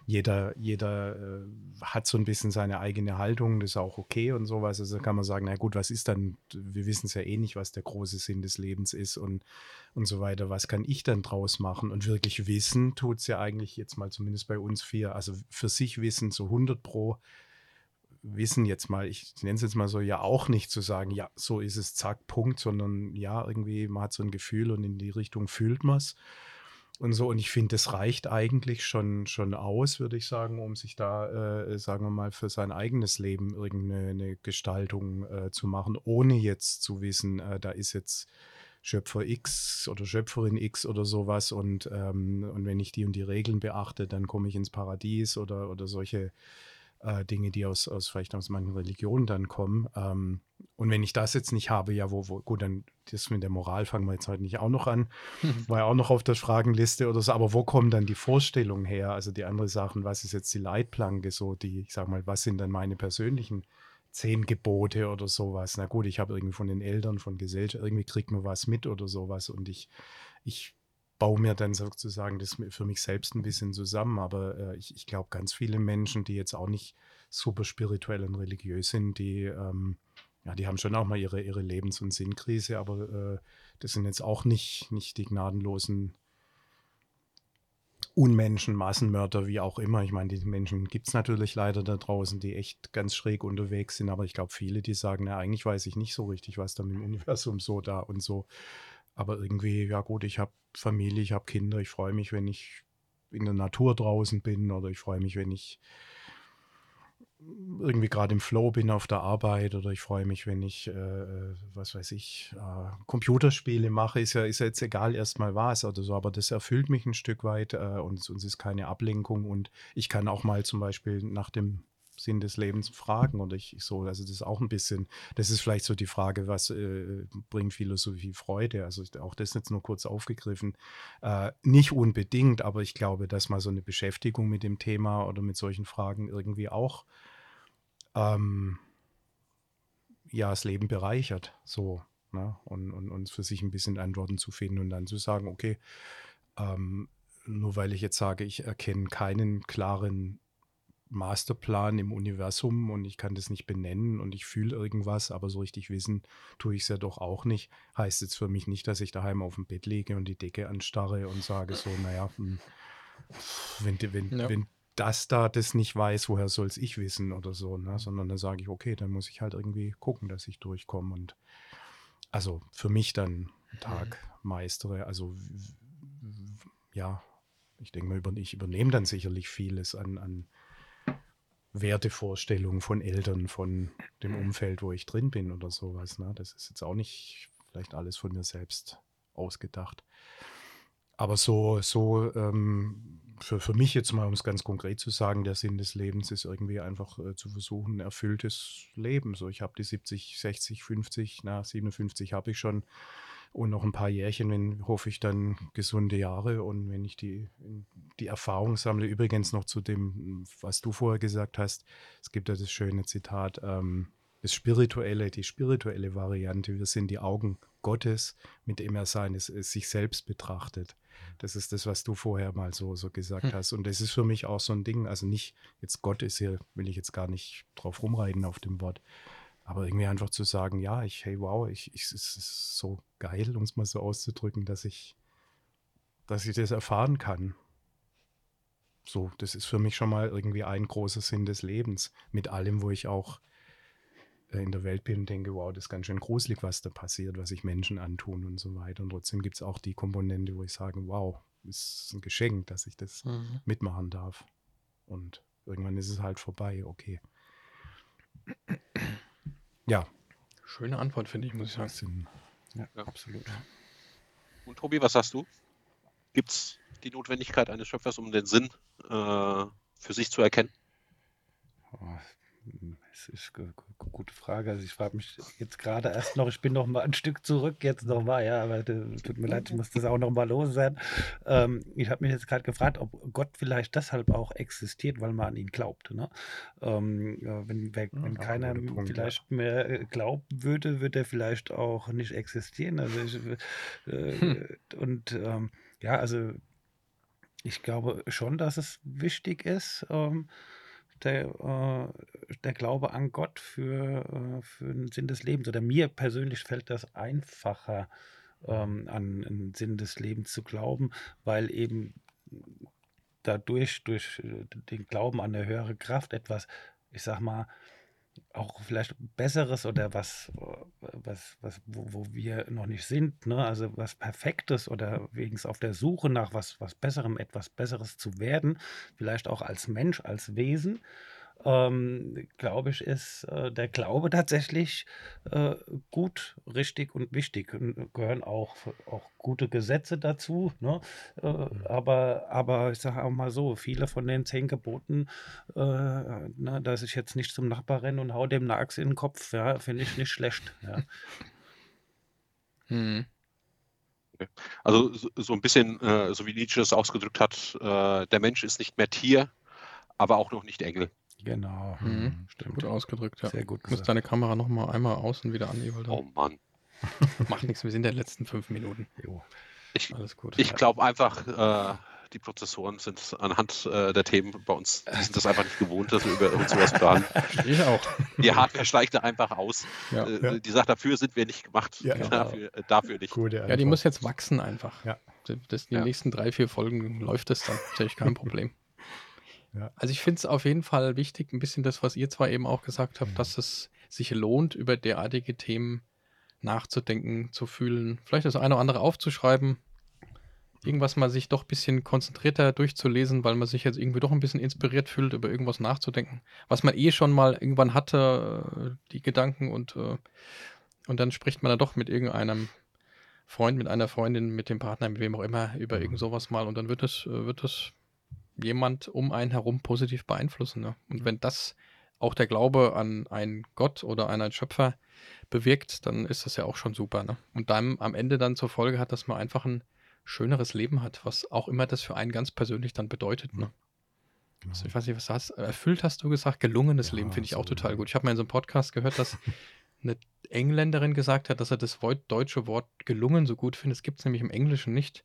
jeder, jeder äh, hat so ein bisschen seine eigene Haltung, das ist auch okay und sowas. Also kann man sagen, na gut, was ist dann, wir wissen es ja eh nicht, was der große Sinn des Lebens ist und, und so weiter. Was kann ich dann draus machen? Und wirklich wissen tut es ja eigentlich jetzt mal zumindest bei uns vier, also für sich wissen zu 100 Pro, Wissen jetzt mal, ich nenne es jetzt mal so, ja auch nicht zu sagen, ja, so ist es, zack, Punkt, sondern ja, irgendwie, man hat so ein Gefühl und in die Richtung fühlt man es und so. Und ich finde, das reicht eigentlich schon, schon aus, würde ich sagen, um sich da, äh, sagen wir mal, für sein eigenes Leben irgendeine Gestaltung äh, zu machen, ohne jetzt zu wissen, äh, da ist jetzt Schöpfer X oder Schöpferin X oder sowas und, ähm, und wenn ich die und die Regeln beachte, dann komme ich ins Paradies oder, oder solche äh, Dinge, die aus, aus vielleicht aus manchen Religionen dann kommen. Ähm, und wenn ich das jetzt nicht habe, ja, wo, wo, gut, dann das mit der Moral fangen wir jetzt heute nicht auch noch an, war ja auch noch auf der Fragenliste oder so, aber wo kommen dann die Vorstellungen her? Also die anderen Sachen, was ist jetzt die Leitplanke, so die, ich sag mal, was sind dann meine persönlichen zehn Gebote oder sowas? Na gut, ich habe irgendwie von den Eltern, von Gesellschaft, irgendwie kriegt man was mit oder sowas und ich, ich baue mir dann sozusagen das für mich selbst ein bisschen zusammen. Aber äh, ich, ich glaube, ganz viele Menschen, die jetzt auch nicht super spirituell und religiös sind, die, ähm, ja, die haben schon auch mal ihre, ihre Lebens- und Sinnkrise, aber äh, das sind jetzt auch nicht, nicht die gnadenlosen Unmenschen, Massenmörder, wie auch immer. Ich meine, diese Menschen gibt es natürlich leider da draußen, die echt ganz schräg unterwegs sind, aber ich glaube, viele, die sagen, na, eigentlich weiß ich nicht so richtig, was da mit dem Universum so da und so. Aber irgendwie, ja gut, ich habe Familie, ich habe Kinder, ich freue mich, wenn ich in der Natur draußen bin oder ich freue mich, wenn ich irgendwie gerade im Flow bin auf der Arbeit oder ich freue mich, wenn ich, äh, was weiß ich, äh, Computerspiele mache, ist ja, ist ja jetzt egal erstmal was oder so, aber das erfüllt mich ein Stück weit äh, und es ist keine Ablenkung. Und ich kann auch mal zum Beispiel nach dem Sinn des Lebens fragen oder ich, so, also das ist auch ein bisschen, das ist vielleicht so die Frage, was äh, bringt Philosophie Freude? Also auch das jetzt nur kurz aufgegriffen. Äh, nicht unbedingt, aber ich glaube, dass mal so eine Beschäftigung mit dem Thema oder mit solchen Fragen irgendwie auch ähm, ja das Leben bereichert, so ne? und, und uns für sich ein bisschen Antworten zu finden und dann zu sagen, okay, ähm, nur weil ich jetzt sage, ich erkenne keinen klaren Masterplan im Universum und ich kann das nicht benennen und ich fühle irgendwas, aber so richtig wissen tue ich es ja doch auch nicht. Heißt jetzt für mich nicht, dass ich daheim auf dem Bett liege und die Decke anstarre und sage so, naja, hm, wenn, wenn, ja. wenn das da das nicht weiß, woher soll es ich wissen oder so, ne? sondern dann sage ich, okay, dann muss ich halt irgendwie gucken, dass ich durchkomme und also für mich dann Tag mhm. meistere. Also ja, ich denke mal, ich übernehme dann sicherlich vieles an, an Wertevorstellungen von Eltern, von dem Umfeld, wo ich drin bin oder sowas. Ne? Das ist jetzt auch nicht vielleicht alles von mir selbst ausgedacht. Aber so, so ähm, für, für mich jetzt mal, um es ganz konkret zu sagen, der Sinn des Lebens ist irgendwie einfach äh, zu versuchen, ein erfülltes Leben. So, ich habe die 70, 60, 50, na, 57 habe ich schon und noch ein paar Jährchen, wenn, hoffe ich dann gesunde Jahre und wenn ich die, die Erfahrung sammle, übrigens noch zu dem, was du vorher gesagt hast, es gibt ja das schöne Zitat, ähm, das spirituelle, die spirituelle Variante, wir sind die Augen Gottes, mit dem er seines, sich selbst betrachtet. Das ist das, was du vorher mal so, so gesagt hm. hast. Und das ist für mich auch so ein Ding. Also nicht, jetzt Gott ist hier, will ich jetzt gar nicht drauf rumreiten auf dem Wort. Aber irgendwie einfach zu sagen, ja, ich, hey, wow, ich, ich, es ist so geil, um es mal so auszudrücken, dass ich, dass ich das erfahren kann. So, das ist für mich schon mal irgendwie ein großer Sinn des Lebens. Mit allem, wo ich auch äh, in der Welt bin und denke, wow, das ist ganz schön gruselig, was da passiert, was sich Menschen antun und so weiter. Und trotzdem gibt es auch die Komponente, wo ich sage, wow, ist ein Geschenk, dass ich das mhm. mitmachen darf. Und irgendwann ist es halt vorbei, okay. Ja. Schöne Antwort, finde ich, muss ich sagen. Ja, ja, absolut. Und Tobi, was sagst du? Gibt es die Notwendigkeit eines Schöpfers, um den Sinn äh, für sich zu erkennen? Das ist eine gute Frage. Also ich frage mich jetzt gerade erst noch, ich bin noch mal ein Stück zurück jetzt noch mal, ja, aber tut mir leid, ich muss das auch noch mal los sein. Ähm, ich habe mich jetzt gerade gefragt, ob Gott vielleicht deshalb auch existiert, weil man an ihn glaubt. Ne? Ähm, wenn, wenn, wenn keiner Punkt, vielleicht ja. mehr äh, glauben würde, würde er vielleicht auch nicht existieren. Also ich, äh, hm. und ähm, ja, also ich glaube schon, dass es wichtig ist. Der, äh, der Glaube an Gott für, äh, für den Sinn des Lebens. Oder mir persönlich fällt das einfacher, ähm, an den Sinn des Lebens zu glauben, weil eben dadurch, durch äh, den Glauben an eine höhere Kraft etwas, ich sag mal, auch vielleicht Besseres oder was, was, was wo, wo wir noch nicht sind, ne? also was Perfektes oder wenigstens auf der Suche nach was, was Besserem, etwas Besseres zu werden, vielleicht auch als Mensch, als Wesen ähm, glaube ich, ist äh, der Glaube tatsächlich äh, gut, richtig und wichtig. Und gehören auch, auch gute Gesetze dazu. Ne? Äh, mhm. aber, aber ich sage auch mal so, viele von den zehn Geboten, äh, ne, dass ich jetzt nicht zum Nachbar renne und hau dem eine Axt in den Kopf, ja, finde ich nicht schlecht. Ja. Hm. Also so, so, ein bisschen, äh, so wie Nietzsche es ausgedrückt hat, äh, der Mensch ist nicht mehr Tier, aber auch noch nicht Engel. Genau. Mhm. Hm, stimmt. Gut ausgedrückt, ja. Sehr gut. Du musst deine Kamera nochmal einmal außen wieder an, Ewald. Oh Mann. Macht nichts, wir sind in den letzten fünf Minuten. Jo. Ich, Alles gut. Ich glaube einfach, äh, die Prozessoren sind anhand äh, der Themen bei uns, die sind das einfach nicht gewohnt, dass wir über irgend sowas planen. Ich auch. Die Hardware steigt da einfach aus. Ja, äh, ja. Die sagt, dafür sind wir nicht gemacht. Ja, dafür, äh, dafür nicht. Gute ja, die muss jetzt wachsen einfach. Ja. Das, die nächsten drei, vier Folgen läuft es dann. Natürlich kein Problem. Ja. Also ich finde es auf jeden Fall wichtig, ein bisschen das, was ihr zwar eben auch gesagt habt, mhm. dass es sich lohnt, über derartige Themen nachzudenken, zu fühlen, vielleicht das eine oder andere aufzuschreiben, irgendwas mal sich doch ein bisschen konzentrierter durchzulesen, weil man sich jetzt irgendwie doch ein bisschen inspiriert fühlt, über irgendwas nachzudenken, was man eh schon mal irgendwann hatte, äh, die Gedanken und, äh, und dann spricht man da doch mit irgendeinem Freund, mit einer Freundin, mit dem Partner, mit wem auch immer, über irgend mhm. sowas mal und dann wird es, äh, wird es jemand um einen herum positiv beeinflussen. Ne? Und wenn das auch der Glaube an einen Gott oder an einen Schöpfer bewirkt, dann ist das ja auch schon super. Ne? Und dann am Ende dann zur Folge hat, dass man einfach ein schöneres Leben hat, was auch immer das für einen ganz persönlich dann bedeutet. Ne? Genau. Also ich weiß nicht, was hast erfüllt hast du gesagt, gelungenes ja, Leben finde ich auch total gut. Ich habe mal in so einem Podcast gehört, dass eine Engländerin gesagt hat, dass er das deutsche Wort gelungen so gut findet. Das gibt es nämlich im Englischen nicht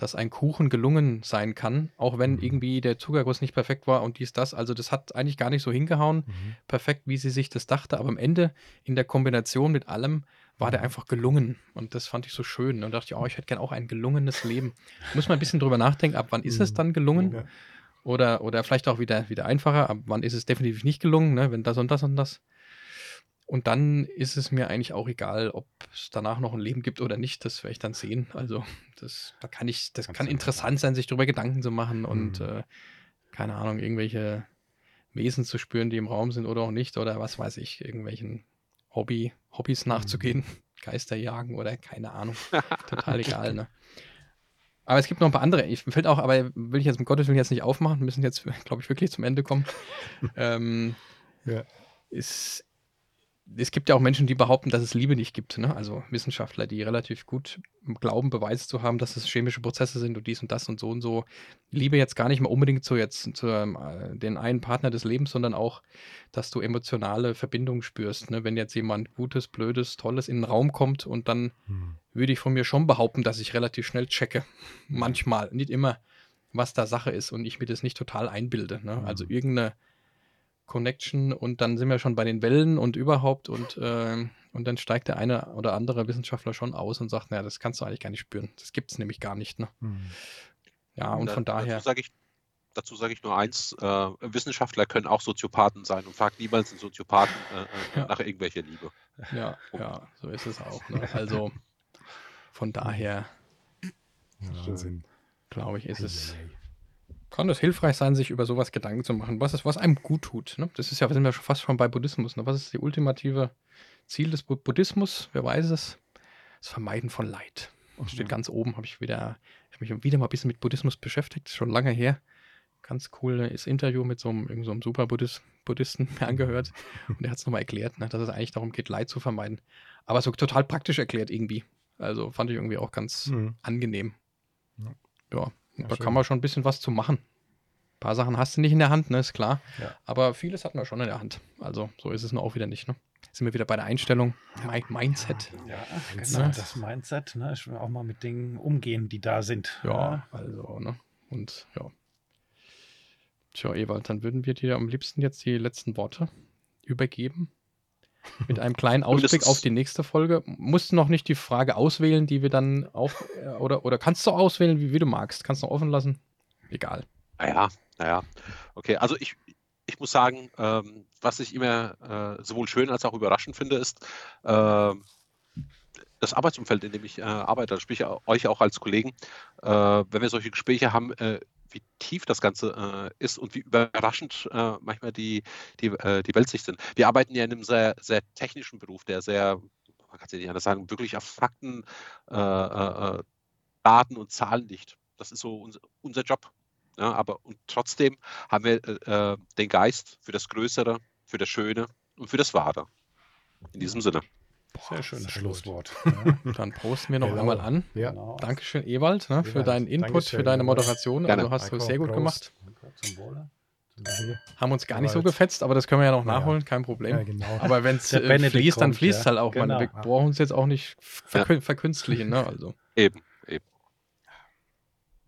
dass ein Kuchen gelungen sein kann, auch wenn mhm. irgendwie der Zuckerguss nicht perfekt war und dies, das. Also das hat eigentlich gar nicht so hingehauen, mhm. perfekt, wie sie sich das dachte. Aber am Ende in der Kombination mit allem war der mhm. einfach gelungen. Und das fand ich so schön. Und dachte ich, oh, ich hätte gern auch ein gelungenes Leben. Muss man ein bisschen drüber nachdenken, ab wann ist es mhm. dann gelungen? Ja. Oder, oder vielleicht auch wieder, wieder einfacher, ab wann ist es definitiv nicht gelungen, ne? wenn das und das und das. Und dann ist es mir eigentlich auch egal, ob es danach noch ein Leben gibt oder nicht. Das werde ich dann sehen. Also, das, da kann ich, das kann interessant sein, sich darüber Gedanken zu machen und mhm. äh, keine Ahnung, irgendwelche Wesen zu spüren, die im Raum sind oder auch nicht, oder was weiß ich, irgendwelchen Hobby, Hobbys nachzugehen, mhm. Geister jagen oder keine Ahnung. Total egal, ne? Aber es gibt noch ein paar andere. Ich fällt auch, aber will ich jetzt um Gottes Willen jetzt nicht aufmachen. Wir müssen jetzt, glaube ich, wirklich zum Ende kommen. ähm, Ja. ist, es gibt ja auch Menschen, die behaupten, dass es Liebe nicht gibt. Ne? Also Wissenschaftler, die relativ gut glauben, Beweise zu haben, dass es chemische Prozesse sind und dies und das und so und so. Liebe jetzt gar nicht mal unbedingt zu jetzt zu ähm, äh, den einen Partner des Lebens, sondern auch, dass du emotionale Verbindungen spürst. Ne? Wenn jetzt jemand Gutes, Blödes, Tolles in den Raum kommt und dann Hm. würde ich von mir schon behaupten, dass ich relativ schnell checke. Manchmal, nicht immer, was da Sache ist und ich mir das nicht total einbilde. Ne? Also Mhm. irgendeine Connection und dann sind wir schon bei den Wellen und überhaupt und, ähm, und dann steigt der eine oder andere Wissenschaftler schon aus und sagt, naja, das kannst du eigentlich gar nicht spüren. Das gibt es nämlich gar nicht. Ne? Hm. Ja, und Da- von daher, Dazu sage ich, dazu sage ich nur eins: äh, Wissenschaftler können auch Soziopathen sein und fragt niemals einen Soziopathen äh, äh, Ja. nach irgendwelcher Liebe. ja, ja, so ist es auch. Ne? Also von daher, Wahnsinn. glaube ich, ist es. Eieiei. Kann es hilfreich sein, sich über sowas Gedanken zu machen, was, ist, was einem gut tut. Ne? Das ist ja, wir sind ja schon fast schon bei Buddhismus. Ne? Was ist das ultimative Ziel des Bu- Buddhismus? Wer weiß es? Das Vermeiden von Leid. Und steht ganz oben, habe ich wieder, habe mich wieder mal ein bisschen mit Buddhismus beschäftigt, schon lange her. Ganz cooles Interview mit so einem, irgend so einem super Buddhist, Buddhisten mir angehört. Und der hat es nochmal erklärt, ne? dass es eigentlich darum geht, Leid zu vermeiden. Aber so total praktisch erklärt irgendwie. Also fand ich irgendwie auch ganz Hm. angenehm. Ja. Ja, Ja, da schön. kann man schon ein bisschen was zu machen. Ein paar Sachen hast du nicht in der Hand, ne, ist klar. Ja. Aber vieles hat man schon in der Hand. Also so ist es nur auch wieder nicht, ne? Sind wir wieder bei der Einstellung, Mi- Mindset. Ja, Mindset. genau, das Mindset, ne? Ich will auch mal mit Dingen umgehen, die da sind. Ja, also, ne? Und ja. Tja, Ewald, dann würden wir dir am liebsten jetzt die letzten Worte übergeben. Mit einem kleinen Ausblick auf die nächste Folge. Musst du noch nicht die Frage auswählen, die wir dann auf. äh, Oder, oder kannst du auswählen, wie, wie du magst. Kannst du noch offen lassen. Egal. Naja, naja. Okay, also ich, ich muss sagen, ähm, was ich immer äh, sowohl schön als auch überraschend finde, ist ähm, das Arbeitsumfeld, in dem ich äh, arbeite, sprich euch auch als Kollegen, äh, wenn wir solche Gespräche haben, äh, wie tief das Ganze äh, ist und wie überraschend äh, manchmal die, die, äh, die Weltsicht sind. Wir arbeiten ja in einem sehr, sehr technischen Beruf, der sehr, man kann es ja nicht anders sagen, wirklich auf Fakten, äh, äh, äh, Daten und Zahlen liegt. Das ist so unser, unser Job. Ja, aber und trotzdem haben wir den Geist für das Größere, für das Schöne und für das Wahre. In diesem Sinne. Sehr schönes sehr Schlusswort. Dann posten wir noch Genau. einmal an. Ja. Genau. Dankeschön, Ewald, ne, für deinen Input, Dankeschön, für deine. Moderation. Gerne. Also hast du sehr gut Prost. gemacht. Haben uns gar nicht so gefetzt, aber das können wir ja noch Ja, ja. nachholen, kein Problem. Ja, genau. Aber wenn es äh, fließt, dann fließt es ja. halt auch. Genau. wir brauchen uns jetzt auch nicht verkün verkünstlichen. Ne? Also, Eben.